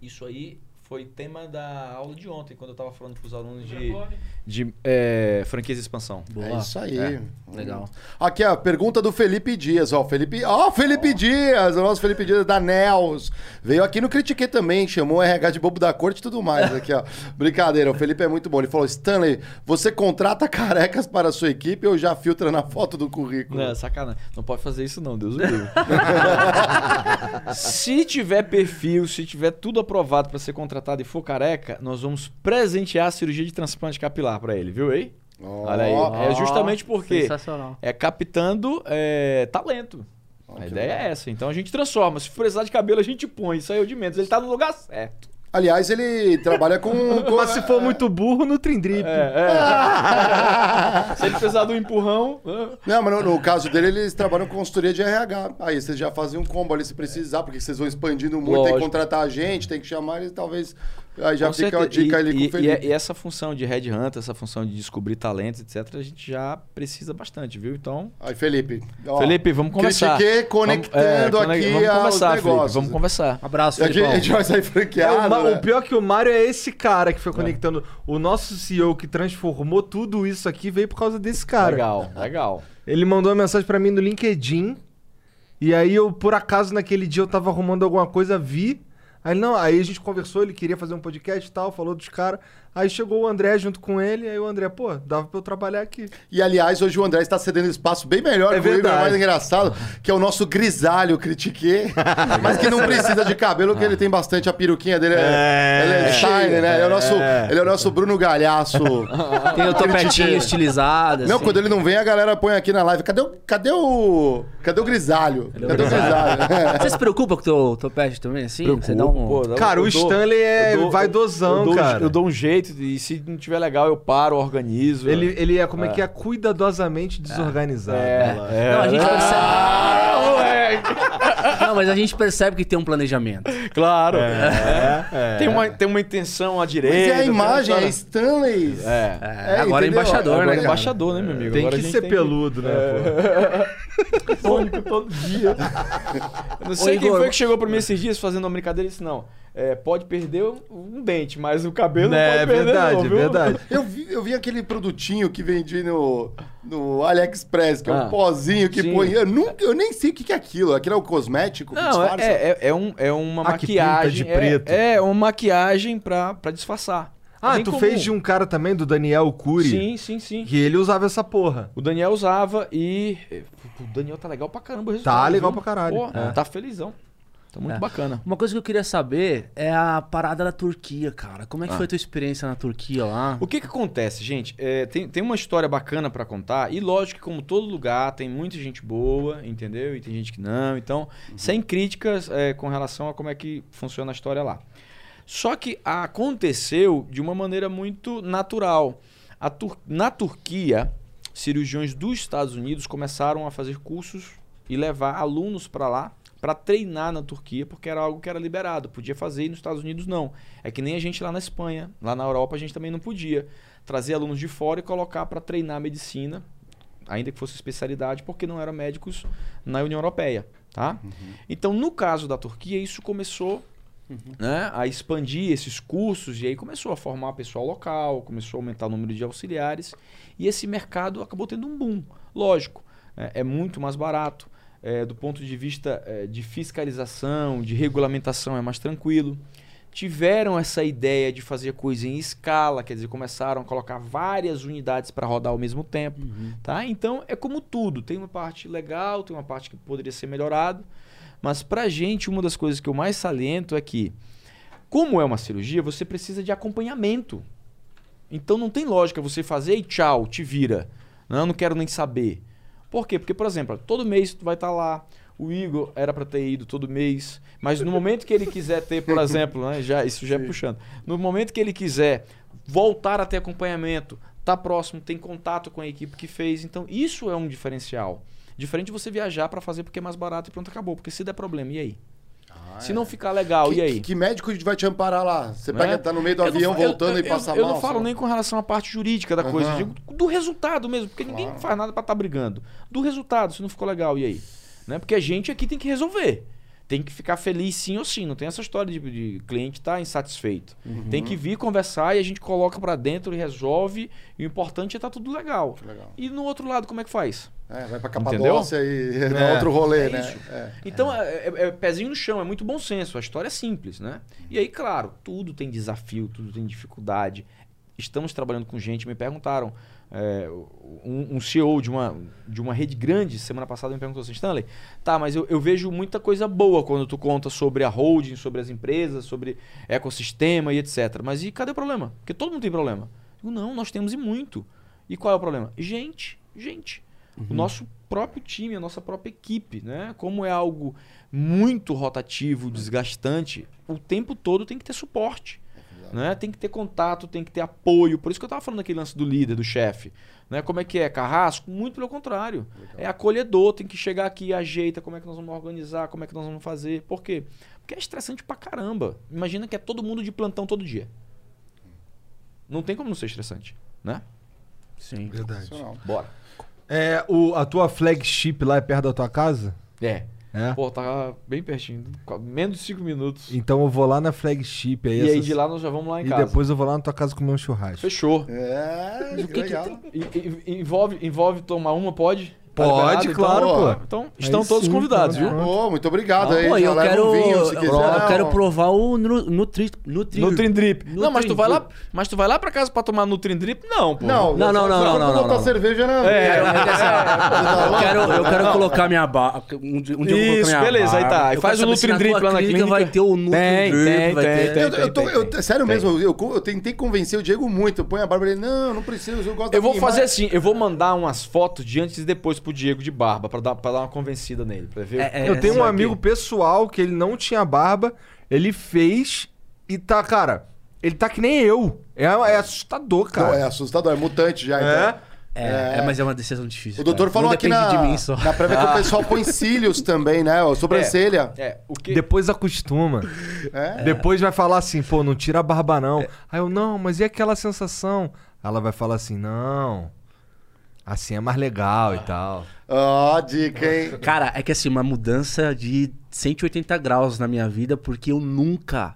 Isso aí foi tema da aula de ontem, quando eu estava falando para os alunos de, Microfone. De é, franquias de expansão. Boa. É isso aí. É, legal. Aqui a pergunta do Felipe Dias, ó, Felipe, ó, Felipe Dias, o nosso Felipe Dias da Nels. Veio aqui no Critiquei também, chamou o RH de bobo da corte e tudo mais aqui, ó. Brincadeira, o Felipe é muito bom. Ele falou: "Stanley, você contrata carecas para a sua equipe ou já filtra na foto do currículo?" Não, sacanagem. Não pode fazer isso não, Deus o livre. se tiver perfil, se tiver tudo aprovado para ser contratado e for careca, nós vamos presentear a cirurgia de transplante capilar para ele, viu aí? Olha aí. É justamente porque é captando é, talento. A ideia é essa. Então a gente transforma. Se precisar de cabelo, a gente põe. Isso aí é o de menos. Ele tá no lugar certo. Aliás, ele trabalha com, com Mas se for muito burro, no Trindrip. Se ele precisar do empurrão. Não, mas no, no caso dele, eles trabalham com consultoria de RH. Aí vocês já fazem um combo ali se precisar, porque vocês vão expandindo muito, tem que Lógico. contratar a gente, tem que chamar eles, talvez. Aí já Com fica a certeza. dica e, ali com o Felipe. e é- e essa função de headhunter, essa função de descobrir talentos, etc., a gente já precisa bastante, viu? Então, Aí, Felipe. ó, Felipe, vamos conversar. Critiquei conectando Vamos- é, aqui Vamos conversar, Felipe. negócios. Vamos conversar. Abraço, E Felipão. a gente vai sair É, franqueado. o, Ma- né? o pior que o Mário é esse cara que foi conectando. O nosso CEO que transformou tudo isso aqui veio por causa desse cara. Legal, legal. Ele mandou uma mensagem pra mim no LinkedIn. E aí eu, por acaso, naquele dia eu tava arrumando alguma coisa, vi. Aí não, aí a gente conversou, ele queria fazer um podcast e tal, falou dos caras. Aí chegou o André junto com ele, aí o André, pô, dava pra eu trabalhar aqui. E aliás, hoje o André está cedendo espaço bem melhor É é verdade. mais engraçado, que é o nosso grisalho critiquei, mas que não precisa de cabelo, que ele tem bastante a peruquinha dele. É, É. ele é Steiner, né? Ele é o nosso, É. ele é o nosso Bruno Galhaço. Tem o topetinho estilizado. Não, assim. quando ele não vem, a galera põe aqui na live. Cadê o. Cadê o. Cadê o grisalho? Cadê o grisalho? Você se preocupa com o teu topete também, assim? Você dá um... Pô, dá- Cara, eu o dou- Stanley é dou- eu dou, um- cara. Eu dou um jeito e se não tiver legal, eu paro, organizo. Ele, ele é, como é, É. que é? Cuidadosamente desorganizado. É, é. Não, a gente Ah, percebe... Não, mas a gente percebe que tem um planejamento. Claro. É. Tem, uma, tem uma intenção à direita. Mas é a imagem, é Stanley. É. É, agora é embaixador, Agora né, é cara? embaixador, né, meu amigo? Tem Agora que a gente ser tem peludo, né, pô? Tônico todo dia. Eu não sei Ô, quem Igor, foi que chegou pra mim esses dias fazendo uma brincadeira e disse, não, é, pode perder um, um dente, mas o cabelo não É pode perder verdade, não, é viu? verdade. Eu vi, eu vi aquele produtinho que vendi no, no AliExpress, que é um Ah, pozinho que sim. põe. Eu, nunca, eu nem sei o que é aquilo. Aquilo é o cosmético? que Não, disfarça? é, é, é, um, é uma Ah, maquiagem. de é- preto. É, uma maquiagem pra, pra disfarçar. É Ah, bem tu comum. fez de um cara também, do Daniel Cury, Sim, sim, sim. que ele usava essa porra. O Daniel usava e. O Daniel tá legal pra caramba o resultado. Tá legal viu? pra caralho. Pô, É. Tá felizão. Tá muito É. bacana. Uma coisa que eu queria saber é a parada da Turquia, cara. Como é que Ah. foi a tua experiência na Turquia lá? O que que acontece, gente? É, tem, tem uma história bacana pra contar e lógico que como todo lugar tem muita gente boa, entendeu? E tem gente que não. Então, sem críticas é, com relação a como é que funciona a história lá. Só que aconteceu de uma maneira muito natural. A Tur- Na Turquia, cirurgiões dos Estados Unidos começaram a fazer cursos e levar alunos pra lá para treinar na Turquia, porque era algo que era liberado, podia fazer e nos Estados Unidos não. É que nem a gente lá na Espanha, lá na Europa a gente também não podia trazer alunos de fora e colocar para treinar medicina, ainda que fosse especialidade, porque não eram médicos na União Europeia, tá? Então, no caso da Turquia, isso começou né, a expandir esses cursos e aí começou a formar pessoal local, começou a aumentar o número de auxiliares e esse mercado acabou tendo um boom. Lógico, é, é muito mais barato, é, do ponto de vista é, de fiscalização, de regulamentação é mais tranquilo. Tiveram essa ideia de fazer coisa em escala, quer dizer, começaram a colocar várias unidades para rodar ao mesmo tempo. Tá? Então é como tudo, tem uma parte legal, tem uma parte que poderia ser melhorado. Mas pra gente, uma das coisas que eu mais saliento é que, como é uma cirurgia, você precisa de acompanhamento. Então não tem lógica você fazer e tchau, te vira. Não, não quero nem saber. Por quê? Porque, por exemplo, todo mês tu vai estar lá. O Igor era para ter ido todo mês, mas no momento que ele quiser ter, por exemplo, né, já, isso já é puxando. No momento que ele quiser voltar a ter acompanhamento, tá próximo, tem contato com a equipe que fez, então isso é um diferencial. Diferente de você viajar para fazer porque é mais barato e pronto, acabou. Porque se der problema, e aí? Se não ficar legal, Que, e aí? que- que médico vai te amparar lá? Você Né? pega, tá no meio do Eu não avião eu- voltando eu, e passa eu, mal? Eu não falo só? nem com relação à parte jurídica da coisa, eu digo do resultado mesmo, porque ninguém faz nada pra estar brigando. Do resultado, se não ficou legal, e aí? Né? Porque a gente aqui tem que resolver. Tem que ficar feliz sim ou sim. Não tem essa história de, de cliente estar insatisfeito. Uhum. Tem que vir conversar e a gente coloca pra dentro e resolve. E o importante é estar tudo legal. legal. E no outro lado, como é que faz? É, vai pra Entendeu? Capadócia e É, é outro rolê, é né? É. Então, é, é- é pezinho no chão, é muito bom senso. A história é simples, né? E aí, claro, tudo tem desafio, tudo tem dificuldade. Estamos trabalhando com gente, me perguntaram. um, um CEO de uma, de uma rede grande, semana passada, me perguntou assim: Stanley, tá, mas eu, eu vejo muita coisa boa quando tu conta sobre a holding, sobre as empresas, sobre ecossistema e etc. Mas e cadê o problema? Porque todo mundo tem problema. Eu digo, não, nós temos e muito. E qual é o problema? Gente, gente. O nosso próprio time, a nossa própria equipe, né? Como é algo muito rotativo, desgastante, o tempo todo tem que ter suporte. Né? Tem que ter contato, tem que ter apoio. Por isso que eu estava falando daquele lance do líder, do chefe. Né? Como é que é? Carrasco? Muito pelo contrário. É acolhedor, tem que chegar aqui e ajeita como é que nós vamos organizar, como é que nós vamos fazer. Por quê? Porque é estressante pra caramba. Imagina que é todo mundo de plantão todo dia. Não tem como não ser estressante, né? Sim. Verdade. Bora. É, o, a tua flagship lá é perto da tua casa? É. É? Pô, tá bem pertinho. Menos de 5 minutos. Então eu vou lá na flagship aí. E aí essas- de lá nós já vamos lá em E casa. depois eu vou lá na tua casa comer um churrasco. Fechou. É, E o que que legal. tem- e- e- envolve, envolve tomar uma, pode? Tá Pode, liberado? claro, então, pô. Então estão Aí todos sim, convidados, então, viu? Ô, muito obrigado aí. Pô, já eu leva quero, um vinho, se eu, quiser. eu quero provar o nu- Nutri, Nutri, Nutrindrip. Nutri- Não, mas tu vai lá, mas tu vai lá pra casa pra tomar Nutrindrip? Não, pô. Não, Não, não, não, não, não, botar não, não. cerveja na É, mesa. Eu quero, eu quero colocar minha barba. Um, dia- um dia eu vou colocar Isso, minha beleza, aí tá. Aí Eu faz o tua lá na clínica. vai ter o Nutri Tem, tem, vai tem, ter... tem. Eu, eu tô- eu- tem. sério mesmo, eu, eu tentei convencer o Diego muito. Eu ponho a barba ele, não, não preciso, eu gosto Eu da vou minha fazer imagem." assim, eu vou mandar umas fotos de antes e depois pro Diego de barba, pra dar, pra dar uma convencida nele, pra ver. É, é, Eu tenho um é amigo que- pessoal que ele não tinha barba, ele fez e tá, cara, ele tá que nem eu. É, é assustador, Não, cara. é assustador, é mutante já. É? Então. É, é, mas é uma decisão difícil. O doutor cara. falou Não aqui na, de mim só. na prévia que o pessoal põe cílios também, né? ó, Sobrancelha. É, o que. Depois acostuma. É. Depois vai falar assim, pô, não tira a barba não. Aí eu, não, mas e aquela sensação? Ela vai falar assim, não, assim é mais legal e tal. Ó, dica, hein? Cara, é que assim, uma mudança de 180 graus na minha vida, porque eu nunca,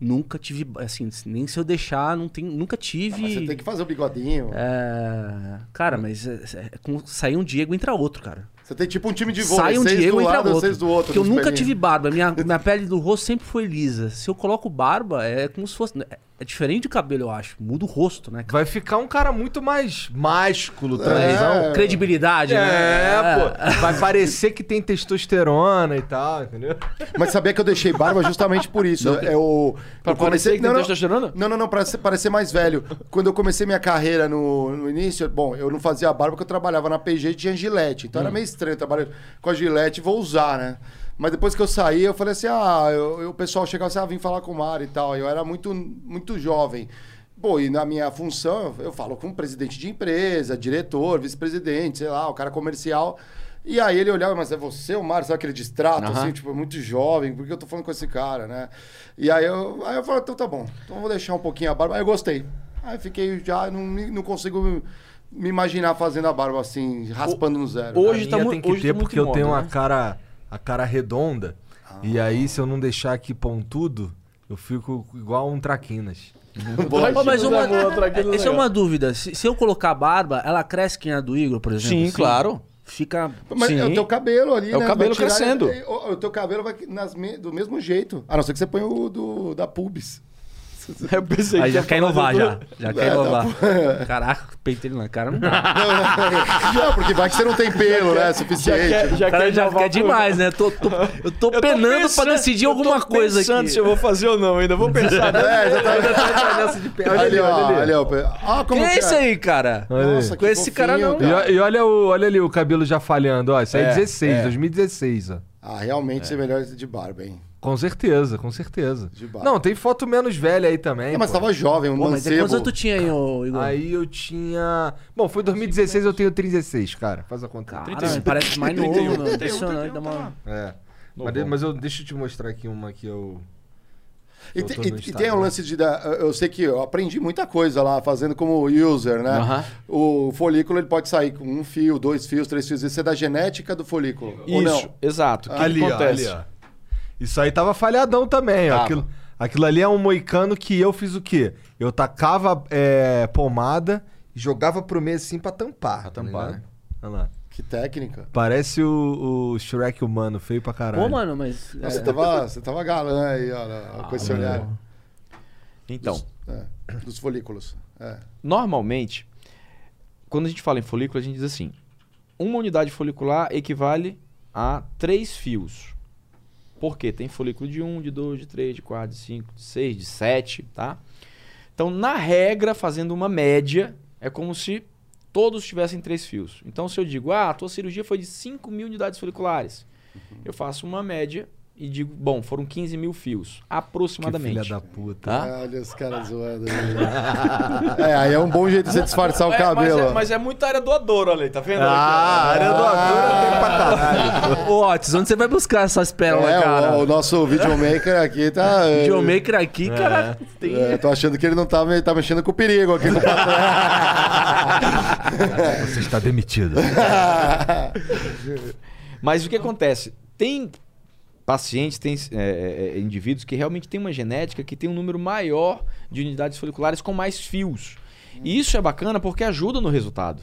nunca tive, assim, nem se eu deixar, não tem, nunca tive... Mas você tem que fazer o bigodinho. É, Cara, mas é, é, com- sair um Diego, entra outro, cara. Você tem tipo um time de vôlei, Sai um seis Diego, do entra lado, outro. do outro. Porque eu nunca pelinhos. tive barba. Minha, minha pele do rosto sempre foi lisa. Se eu coloco barba, é como se fosse. É, é diferente de cabelo, eu acho. Muda o rosto, né? cara? Vai ficar um cara muito mais másculo, transão. É. Credibilidade, É, né? pô. Vai parecer que tem testosterona e tal, entendeu? Mas sabia que eu deixei barba justamente por isso. é o. Pra eu parecer que tem não, não, testosterona? Não, não, não, pra parecer mais velho. Quando eu comecei minha carreira no, no início, bom, eu não fazia barba porque eu trabalhava na PG e tinha gilete. Então era Hum. meio estranho, eu trabalho com a gilete vou usar, né? Mas depois que eu saí, eu falei assim: ah, eu, eu- o pessoal chegava assim, ah, vim falar com o Mário e tal. Eu era muito, muito jovem. Pô, e na minha função, eu falo com presidente de empresa, diretor, vice-presidente, sei lá, o cara comercial. E aí ele olhava, mas é você, o Mário? Sabe aquele distrato, Aham. assim, tipo, muito jovem, por que eu tô falando com esse cara, né? E aí eu, aí eu falei, então tá bom, então vou deixar um pouquinho a barba. Aí eu gostei. Aí fiquei já, não, não consigo me, imaginar fazendo a barba assim, raspando no zero. hoje tá minha mu- tem que hoje ter tá muito porque eu tenho moda, uma né? cara, a cara redonda. E Ah. aí, se eu não deixar aqui pontudo, eu fico igual um traquinas. Pô, mas uma, essa é legal. uma dúvida. Se, se eu colocar a barba, ela cresce que nem a do Igor, por exemplo? Sim, assim? claro. Fica. Mas Sim. é o teu cabelo ali, É o né? cabelo Vai tirar- crescendo. é, O, o teu cabelo vai nas do mesmo jeito. A não ser que você ponha o do, da pubis. Eu pensei Aí que já quer inovar, do- já. Já quer É, inovar. Caraca, pentelho na cara não dá. não, porque vai que você não tem pelo, né? Já Suficiente. quer, já cara quer já quer demais, né? Tô, tô- eu tô Eu tô penando pensando- pra decidir alguma eu tô coisa pensando aqui. se eu vou fazer ou não ainda. Vou pensar. É, exatamente. Olha Ali, olha ali, ó. Ah, como Quem é que esse aí, cara? Nossa, que Com esse cara não. E, e olha, o, olha ali o cabelo já falhando, ó. Isso aí é, É, 16, é. 2016, ó. Ah, realmente ser melhor de barba, hein? Com certeza, com certeza. De barba. Não, tem foto menos velha aí também. É, mas pô. tava jovem, um Pô, mas é mancebo. quantos anos tu tinha aí, ô, Igor? Aí eu tinha. Bom, foi 2016, eu tenho 36, cara. Faz a conta. Cara, parece mais novo, meu. Impressionante. dá uma- É. Não Mas, mas eu, deixa eu te mostrar aqui uma que eu. E, Eu te- tô e- no e tem Instagram. o lance de. dar- Eu sei que eu aprendi muita coisa lá, fazendo como user, né? Aham. O folículo ele pode sair com um fio, dois fios, três fios. Isso é da genética do folículo. Ou Isso, não? exato. O que ali, que ó, acontece? ali, ó. Isso aí tava falhadão também, ó. Tava. Aquilo, aquilo ali é um moicano que eu fiz o quê? Eu tacava é, pomada e jogava pro meio assim pra tampar. Pra tá tampar, ligado? né? Olha lá. Que técnica. Parece o, o Shrek humano, feio pra caralho. Pô, mano, mas. Você, é, tava, você tava galã aí, ó, Ah, com esse olhar. Então, É, dos folículos. É. normalmente, quando a gente fala em folículo, a gente diz assim: uma unidade folicular equivale a três fios. Por quê? Tem folículo de 1, de 2, de 3, de 4, de 5, de 6, de 7, tá? Então, na regra, fazendo uma média, é como se todos tivessem três fios. Então, se eu digo, ah, a tua cirurgia foi de 5 mil unidades foliculares, eu faço uma média e digo, bom, foram 15 mil fios, que aproximadamente. filha da puta. Tá? Olha os caras zoando. aí. é, aí é um bom jeito de você disfarçar o É, cabelo. Mas é, mas é muita área doadora ali, tá vendo? Ah, a área doadora tem pra caralho. Ô, Otis, onde você vai buscar essas pérolas, É, cara? o, o nosso videomaker aqui tá. é, Videomaker aqui, cara, tem. é, tô achando que ele não tá, tá mexendo com o perigo aqui. Você está demitido. Mas o que acontece? Tem pacientes, tem é, é, indivíduos que realmente têm uma genética que tem um número maior de unidades foliculares com mais fios. E isso é bacana porque ajuda no resultado.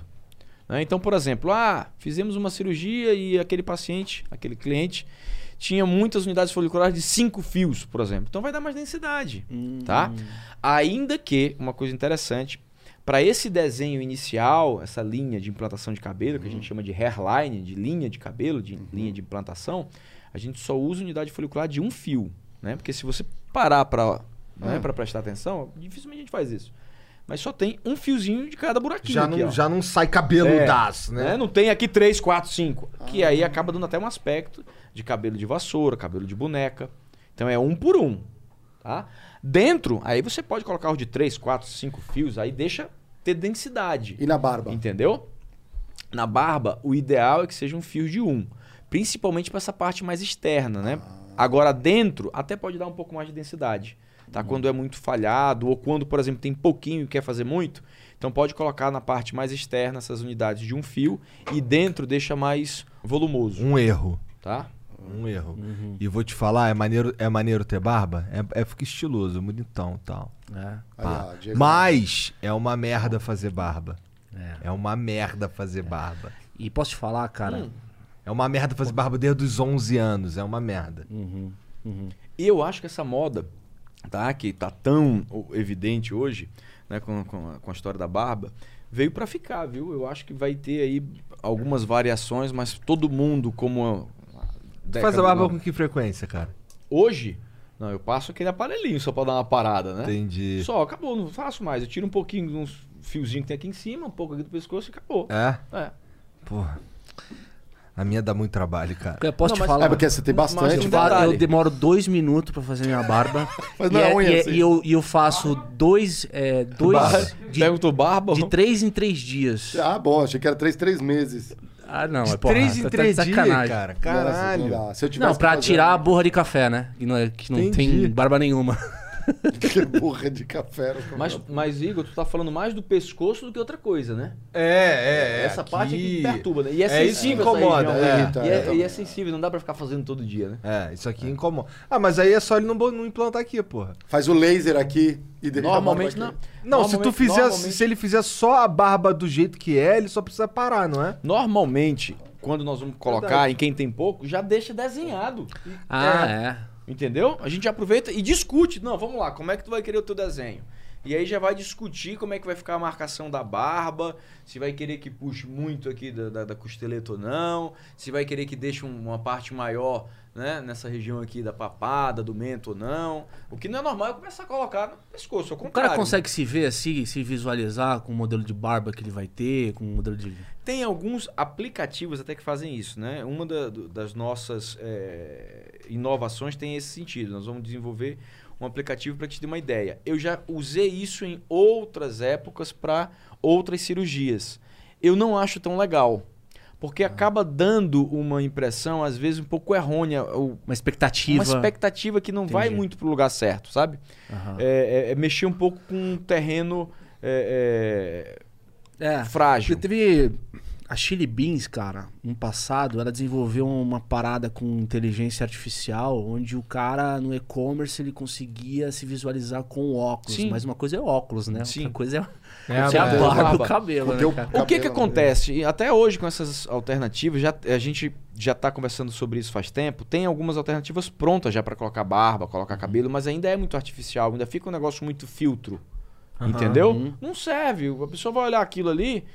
né? Então, por exemplo, ah, fizemos uma cirurgia e aquele paciente, aquele cliente, tinha muitas unidades foliculares de 5 fios, por exemplo. Então vai dar mais densidade, tá? Ainda que, uma coisa interessante, para esse desenho inicial, essa linha de implantação de cabelo, que a gente chama de hairline, de linha de cabelo, de linha de implantação, a gente só usa unidade folicular de um fio, né? Porque se você parar para né, pra prestar atenção, dificilmente a gente faz isso. Mas só tem um fiozinho de cada buraquinho Já aqui, ó. não, já não sai cabeludaço, É, né? Não tem aqui 3, 4, 5. Que aí acaba dando até um aspecto de cabelo de vassoura, cabelo de boneca. Então é um por um. Tá? Dentro, aí você pode colocar os de 3, 4, 5 fios, aí deixa ter densidade. E na barba? Entendeu? Na barba, o ideal é que seja um fio de um. Principalmente para essa parte mais externa, né? Agora, dentro, até pode dar um pouco mais de densidade. Tá? Quando é muito falhado, ou quando, por exemplo, tem pouquinho e quer fazer muito, então pode colocar na parte mais externa essas unidades de um fio e dentro deixa mais volumoso, Um erro. tá? Um erro. E vou te falar, é maneiro, é maneiro ter barba? É, é fica estiloso, bonitão e tal. É. Aí, Pá. ó, Diego. Mas é uma merda fazer barba. É. É uma merda fazer barba. E posso te falar, cara? Hum. É uma merda fazer barba desde os 11 anos. É uma merda. Uhum, uhum. E eu acho que essa moda, tá? Que tá tão evidente hoje, né? Com, com, a, com a história da barba, veio para ficar, viu? Eu acho que vai ter aí algumas variações, mas todo mundo, como. Tu faz a barba com que frequência, cara? Hoje, não, eu passo aquele aparelhinho só pra dar uma parada, né? Entendi. Só, acabou, não faço mais. Eu tiro um pouquinho, uns fiozinhos que tem aqui em cima, um pouco aqui do pescoço e acabou. É? É. Porra. A minha dá muito trabalho, cara. Eu posso Não, te mas- falar? É porque você tem Mas bastante. tem Eu falo- eu demoro dois minutos pra fazer minha barba. Mas e, não é é- e é- assim. e eu, e eu faço dois. É, dois de, Perguntou barba? de três em três dias. Ah, bom, achei que era três, três meses. Ah, não, De é porra, três em tá- tá três de dias, cara. Nossa, Caralho. não eu tivesse Não, pra fazer tirar a borra de café, né? Que não, é, que não Entendi. tem barba nenhuma. burra de café. Mas, mas, Igor, tu tá falando mais do pescoço do que outra coisa, né? É, é. Essa parte aqui que perturba, né? E é, É isso que sensível incomoda, é. Irrita, E, é, é. e é sensível, não dá pra ficar fazendo todo dia, né? É, isso aqui incomoda. Ah, mas aí é só ele não, não implantar aqui, porra. Faz o laser aqui e deixa a Normalmente não. aqui. Não, se tu Normalmente- fizer, normalmente- se ele fizer só a barba do jeito que é, ele só precisa parar, não é? Normalmente, quando nós vamos colocar Verdade. em quem tem pouco, já deixa desenhado. Ah, é. Entendeu? A gente aproveita e discute. Não, vamos lá, como é que tu vai querer o teu desenho? E aí já vai discutir como é que vai ficar a marcação da barba, se vai querer que puxe muito aqui da, da, da costeleta ou não, se vai querer que deixe um- uma parte maior né, nessa região aqui da papada, do mento ou não. O que não é normal é começar a colocar no pescoço, O cara contrário. consegue se ver assim, se visualizar com o modelo de barba que ele vai ter, com o modelo de. Tem alguns aplicativos até que fazem isso, né? Uma da- das nossas é, inovações tem esse sentido. Nós vamos desenvolver um aplicativo para te dar uma ideia. Eu já usei isso em outras épocas para outras cirurgias. Eu não acho tão legal, porque acaba dando uma impressão às vezes um pouco errônea, ou Uma expectativa. uma expectativa que não vai Entendi. muito pro lugar certo, sabe? Aham. É, é- é mexer um pouco com um terreno é, É. é, frágil. Teve. A Chili Beans, cara, no passado, ela desenvolveu uma parada com inteligência artificial, onde o cara no e-commerce ele conseguia se visualizar com o óculos. Sim. Mas uma coisa é óculos, né? Sim. Outra coisa é, É, é a mas- barba e barba. o cabelo, O né, cara? O que que Cabelo, acontece? E até hoje com essas alternativas, já, a gente já está conversando sobre isso faz tempo, tem algumas alternativas prontas já para colocar barba, colocar cabelo, mas ainda é muito artificial, ainda fica um negócio muito filtro. Entendeu? Uhum. Não serve. A pessoa vai olhar aquilo ali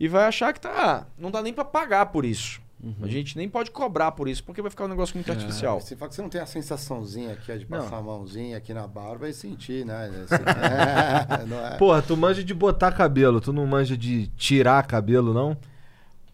e vai achar que tá, não dá nem para pagar por isso. Uhum. A gente nem pode cobrar por isso, porque vai ficar um negócio muito artificial. Você fala que você não tem a sensaçãozinha aqui, ó, de Não. passar a mãozinha aqui na barba e sentir, né? É, não é? Porra, tu manja de botar cabelo, tu não manja de tirar cabelo, não?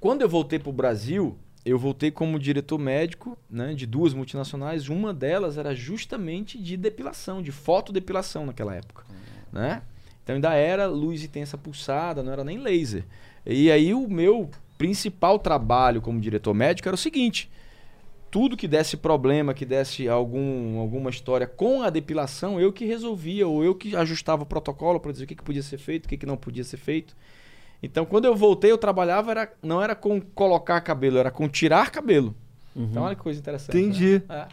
Quando eu voltei para o Brasil, eu voltei como diretor médico né, de duas multinacionais. Uma delas era justamente de depilação, de fotodepilação naquela época. Né? Então ainda era luz intensa pulsada, não era nem laser. E aí o meu principal trabalho como diretor médico era o seguinte: tudo que desse problema, que desse algum, alguma história com a depilação, eu que resolvia, ou eu que ajustava o protocolo para dizer o que, que podia ser feito, o que, que não podia ser feito. Então, quando eu voltei, eu trabalhava, era, não era com colocar cabelo, era com tirar cabelo. Então, olha que coisa interessante. né? Entendi. É.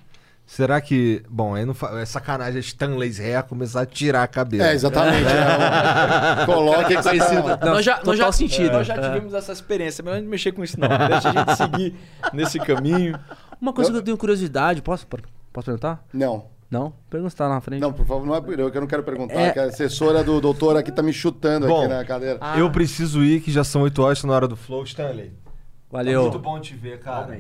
Será que. Bom, aí não fa... é sacanagem a Stanley's Hair começar a tirar cabelo. É, exatamente. é um- Coloque tá- Não, nós já, nós já, sentido. Nós já É. tivemos essa experiência, mas não mexer com isso não. Deixa a gente seguir nesse caminho. Uma coisa que eu tenho curiosidade, posso, posso perguntar? Não. Não? Pergunta se tá na frente. Não, por favor, não é por eu que eu não quero perguntar, É. que a assessora do doutor aqui tá me chutando Bom, aqui na cadeira. Ah. Eu preciso ir, que já são 8 horas, tá na hora do flow. Stanley. Valeu. Muito bom te ver, cara. Vou-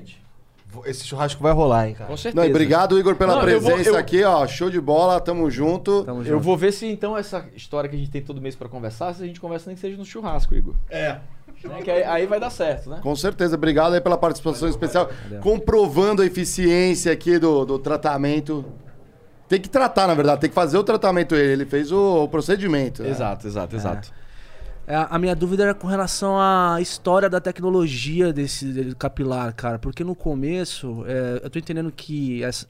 Esse churrasco vai rolar, hein, cara. Com certeza. Não, e obrigado, Igor, pela Não, eu vou- presença eu- aqui, ó. Show de bola, tamo junto. Tamo junto. Eu vou ver se então essa história que a gente tem todo mês pra conversar, se a gente conversa nem que seja no churrasco, Igor. É. Que aí, aí vai dar certo, né? Com certeza, obrigado aí pela participação especial, comprovando a eficiência aqui do, do tratamento. Tem que tratar, na verdade, tem que fazer o tratamento ele. Ele fez o, o procedimento. né? Exato, exato, exato. É, a minha dúvida era com relação à história da tecnologia desse capilar, cara. Porque no começo, é, eu tô entendendo que essa-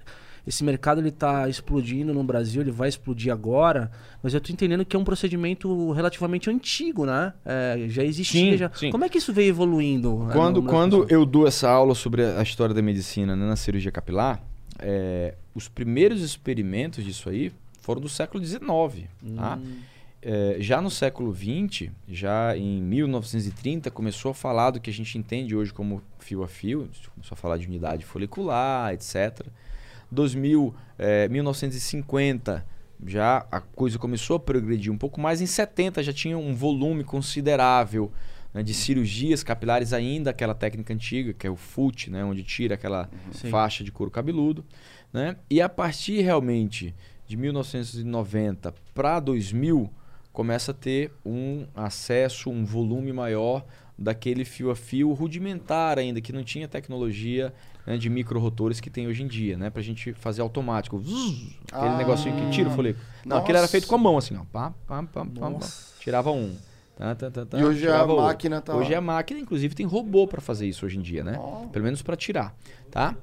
esse mercado ele tá explodindo no Brasil, ele vai explodir agora, mas eu tô entendendo que é um procedimento relativamente antigo, né? É, já existia. Sim, já. sim. Como é que isso veio evoluindo? né, Quando, quando eu dou essa aula sobre a história da medicina né, na cirurgia capilar, é, os primeiros experimentos disso aí foram do século XIX. Tá? É, já no século XX, já em 1930, começou a falar do que a gente entende hoje como fio a fio, começou a falar de unidade folicular, etc. 2000, é, 1950, já a coisa começou a progredir um pouco mais. Em 70 já tinha um volume considerável né, de cirurgias capilares ainda, aquela técnica antiga, que é o FUT, né, onde tira aquela Sim. faixa de couro cabeludo. Né? E a partir realmente de 1990 para 2000, começa a ter um acesso, um volume maior daquele fio a fio rudimentar ainda, que não tinha tecnologia né, de microrotores que tem hoje em dia, né? Pra gente fazer automático. Zzz, aquele Ah. negocinho que tira o folículo. Não, aquele era feito com a mão, assim, ó. Pá, pá, pá. Tirava um. Tá, tá, tá, E hoje a máquina tá Hoje lá. a máquina, inclusive, tem robô para fazer isso hoje em dia, né? Ó. Pelo menos para tirar, tá?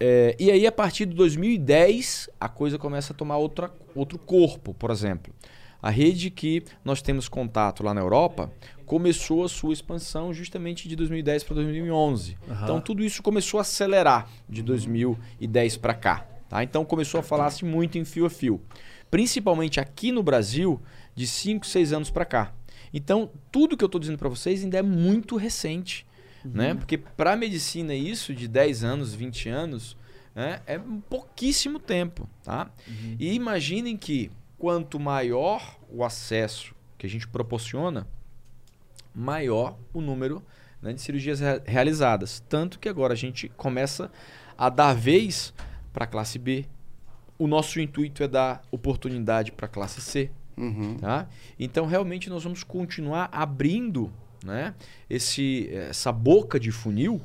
É, e aí, a partir de 2010, a coisa começa a tomar outra, outro corpo, por exemplo. A rede que nós temos contato lá na Europa começou a sua expansão justamente de 2010 para 2011. Então, tudo isso começou a acelerar de 2010 para cá. Tá? Então, começou a falar-se muito em fio a fio. Principalmente aqui no Brasil, de 5, 6 anos para cá. Então, tudo que eu estou dizendo para vocês ainda é muito recente. Né? Porque para a medicina isso de 10 anos, 20 anos, né? é um pouquíssimo tempo. Tá? E imaginem que quanto maior o acesso que a gente proporciona, maior o número né, de cirurgias rea- realizadas. Tanto que agora a gente começa a dar vez para a classe B. O nosso intuito é dar oportunidade para a classe C. Uhum. Tá? Então, realmente, nós vamos continuar abrindo né, esse, essa boca de funil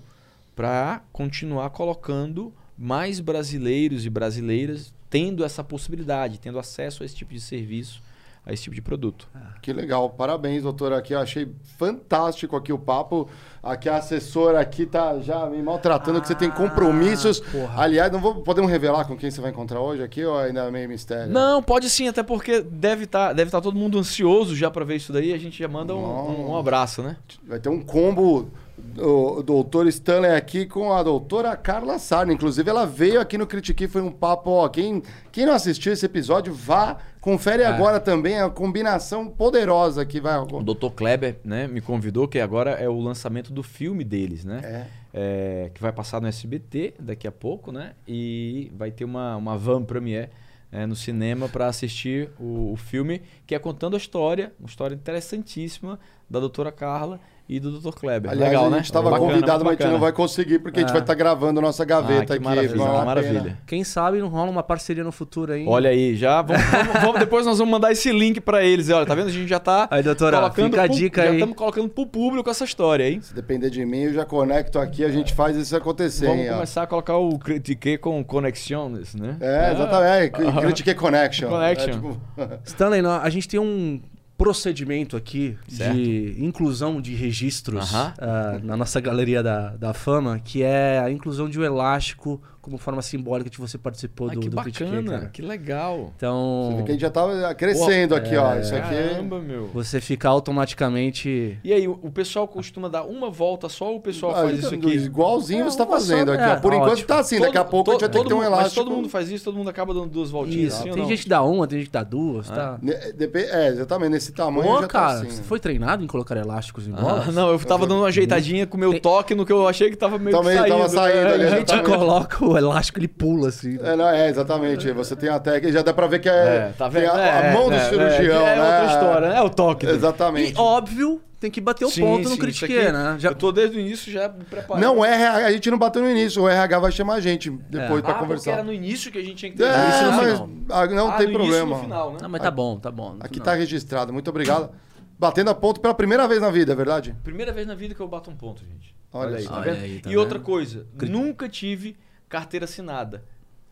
para continuar colocando mais brasileiros e brasileiras tendo essa possibilidade, tendo acesso a esse tipo de serviço, a esse tipo de produto. Que legal, parabéns, doutor. Aqui eu achei fantástico aqui o papo. Aqui a assessora aqui tá já me maltratando que você tem compromissos. porra. Aliás, não vou, podemos revelar com quem você vai encontrar hoje aqui ou ainda é meio mistério? Não, pode sim, até porque deve estar deve tá todo mundo ansioso já para ver isso daí. A gente já manda um, um- um abraço, né? Vai ter um combo do doutor Stanley aqui com a doutora Carla Sarna. Inclusive, ela veio aqui no Critique, foi um papo. Ó, quem, quem não assistiu esse episódio, vá, confere agora também a combinação poderosa que vai. O Dr. Kleber né, me convidou, que agora é o lançamento do filme deles, né? É. É, que vai passar no SBT daqui a pouco, né? E vai ter uma, uma van premiere é, no cinema para assistir o, o filme, que é contando a história, uma história interessantíssima da doutora Carla e do Dr. Kleber. Aliás, Legal, a né? gente estava Bacana, convidado, muito mas a gente não bacana. vai conseguir, porque a gente É. vai estar gravando a nossa gaveta Ah, que aqui. maravilha, maravilha. Quem sabe não rola uma parceria no futuro aí. Olha aí, já vamos, vamos- vamos- depois nós vamos mandar esse link para eles. Olha, tá vendo? A gente já tá Aí, doutora, colocando fica a pro- dica já aí. estamos colocando pro público essa história, hein? Se depender de mim, eu já conecto aqui, a gente faz isso acontecer. Vamos hein, ó. começar a colocar o Critique com Conexiones, né? É, exatamente. É, Critique Connection. Connection. É, tipo, Stanley, a gente tem um procedimento aqui Certo. de inclusão de registros Aham. ah, na nossa galeria da, da fama, que é a inclusão de um elástico como forma simbólica de você participou Ai, do, que do Critique, bacana, cara. que legal. Você vê Então, que a gente já tava crescendo aqui, ó. Isso aqui. Caramba, meu. você fica automaticamente... E aí, o pessoal costuma dar uma volta só ou o pessoal Ah, faz isso aqui? Igualzinho você tá só, fazendo aqui, é, ó. Por tá enquanto ótimo. tá assim, daqui a Todo- pouco a gente vai todo- ter que ter um todo elástico. Mas todo mundo faz isso, todo mundo acaba dando duas voltinhas Isso. assim ou Tem não? gente que dá uma, tem gente que dá duas, tá? Ne- depe- É, exatamente, nesse tamanho Pô, já cara, tá assim. você foi treinado em colocar elásticos em bolas? Ah, não, eu tava dando uma ajeitadinha com o meu toque no que eu achei que tava meio Também que saindo. tava saindo É, ali, A gente coloca o elástico, ele pula assim. É, não, é, exatamente. Você tem a técnica, já dá pra ver que é, É, tá vendo? a, É, a mão do é, cirurgião, é, né? É outra história, né? É o toque. dele. Exatamente. E óbvio, tem que bater o Sim, ponto sim, no critique, né? Já... Eu tô desde o início já me preparando. Não, o RH, a gente não bateu no início, o RH vai chamar a gente depois É. pra ah, porque conversar. era no início que a gente tinha que ter É, isso no mas final. ah, não Ah, tem no início problema. no final, né? Não, mas tá bom, tá bom. Aqui tá registrado, muito obrigado. Batendo a ponto pela primeira vez na vida, é verdade? Primeira vez na vida que eu bato um ponto, gente. Olha Olha, aí, tá Olha aí, tá e vendo? outra coisa, nunca tive carteira assinada.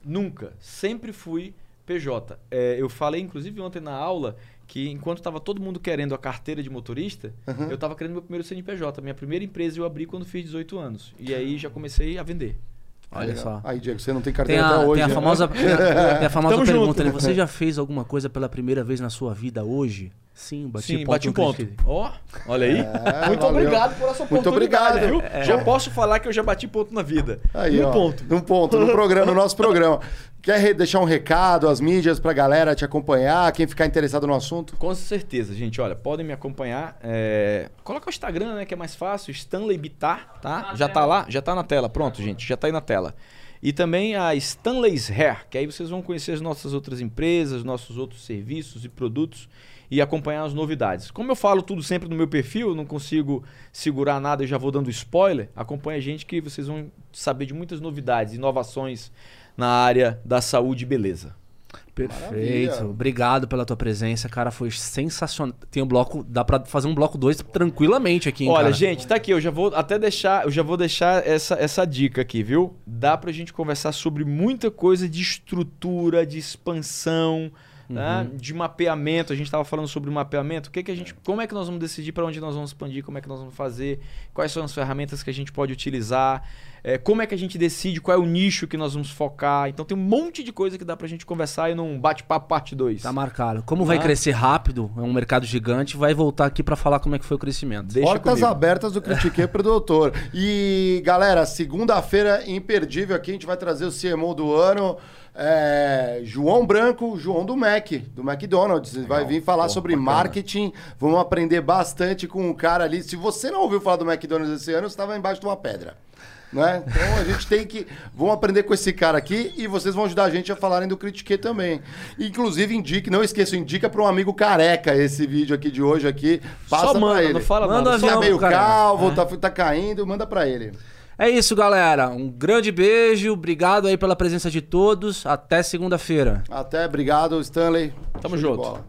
Nunca. Sempre fui PJ. É, eu falei, inclusive, ontem na aula que enquanto estava todo mundo querendo a carteira de motorista, eu estava querendo meu primeiro CNPJ. Minha primeira empresa eu abri quando fiz 18 anos. E aí já comecei a vender. Olha só. Aí, Diego, você não tem Tem carteira a, até hoje. tem a né? famosa, tem a, tem a famosa pergunta, junto. né? Você já fez alguma coisa pela primeira vez na sua vida hoje? Sim, bati Sim, ponto bati um ponto. Ó, olha aí. É, Muito valeu. obrigado por essa Muito oportunidade, obrigado. viu? Já posso falar que eu já bati ponto na vida. Aí, um ó, ponto. Num ponto, no programa, no nosso programa. Quer deixar um recado, as mídias pra galera te acompanhar, quem ficar interessado no assunto? Com certeza, gente. Olha, podem me acompanhar. é, Coloca o Instagram, né? Que é mais fácil. Stanley Bitar, tá? já tá lá? Já tá na tela. Pronto, gente. Já tá aí na tela. E também a Stanley's Hair, que aí vocês vão conhecer as nossas outras empresas, nossos outros serviços e produtos e acompanhar as novidades. Como eu falo tudo sempre no meu perfil, eu não consigo segurar nada e já vou dando spoiler. Acompanha a gente que vocês vão saber de muitas novidades, inovações na área da saúde e beleza. Perfeito. Maravilha. Obrigado pela tua presença, cara. Foi sensacional. Tem um bloco, dá pra fazer um bloco 2 tranquilamente aqui, hein, Olha, cara? gente, tá aqui, eu já vou até deixar, eu já vou deixar essa, essa dica aqui, viu? Dá pra gente conversar sobre muita coisa de estrutura, de expansão, né? de mapeamento. A gente estava falando sobre mapeamento. O que que a gente, como é que nós vamos decidir para onde nós vamos expandir? Como é que nós vamos fazer? Quais são as ferramentas que a gente pode utilizar? É, como é que a gente decide qual é o nicho que nós vamos focar? Então tem um monte de coisa que dá pra gente conversar e num bate-papo parte 2. Tá marcado. Como vai Ah. crescer rápido, é um mercado gigante, vai voltar aqui pra falar como é que foi o crescimento. Deixa Portas comigo. abertas do Critiquei pro Doutor. E, galera, segunda-feira imperdível aqui, a gente vai trazer o CMO do ano. É, João Branco, João do Mac, do McDonald's. Ele vai vir falar Pô, sobre bacana. marketing. Vamos aprender bastante com o cara ali. Se você não ouviu falar do McDonald's esse ano, você estava embaixo de uma pedra. Né? Então a gente tem que. Vamos aprender com esse cara aqui e vocês vão ajudar a gente a falarem do Critique também. Inclusive, indique, não esqueça, indica para um amigo careca esse vídeo aqui de hoje aqui. Passa Só pra manda, ele. não fala Manda nada. Tá avião, meio cara. calvo, É. tá, tá caindo, manda pra ele. É isso, galera. Um grande beijo. Obrigado aí pela presença de todos. Até segunda-feira. Até, obrigado, Stanley. Tamo Show junto.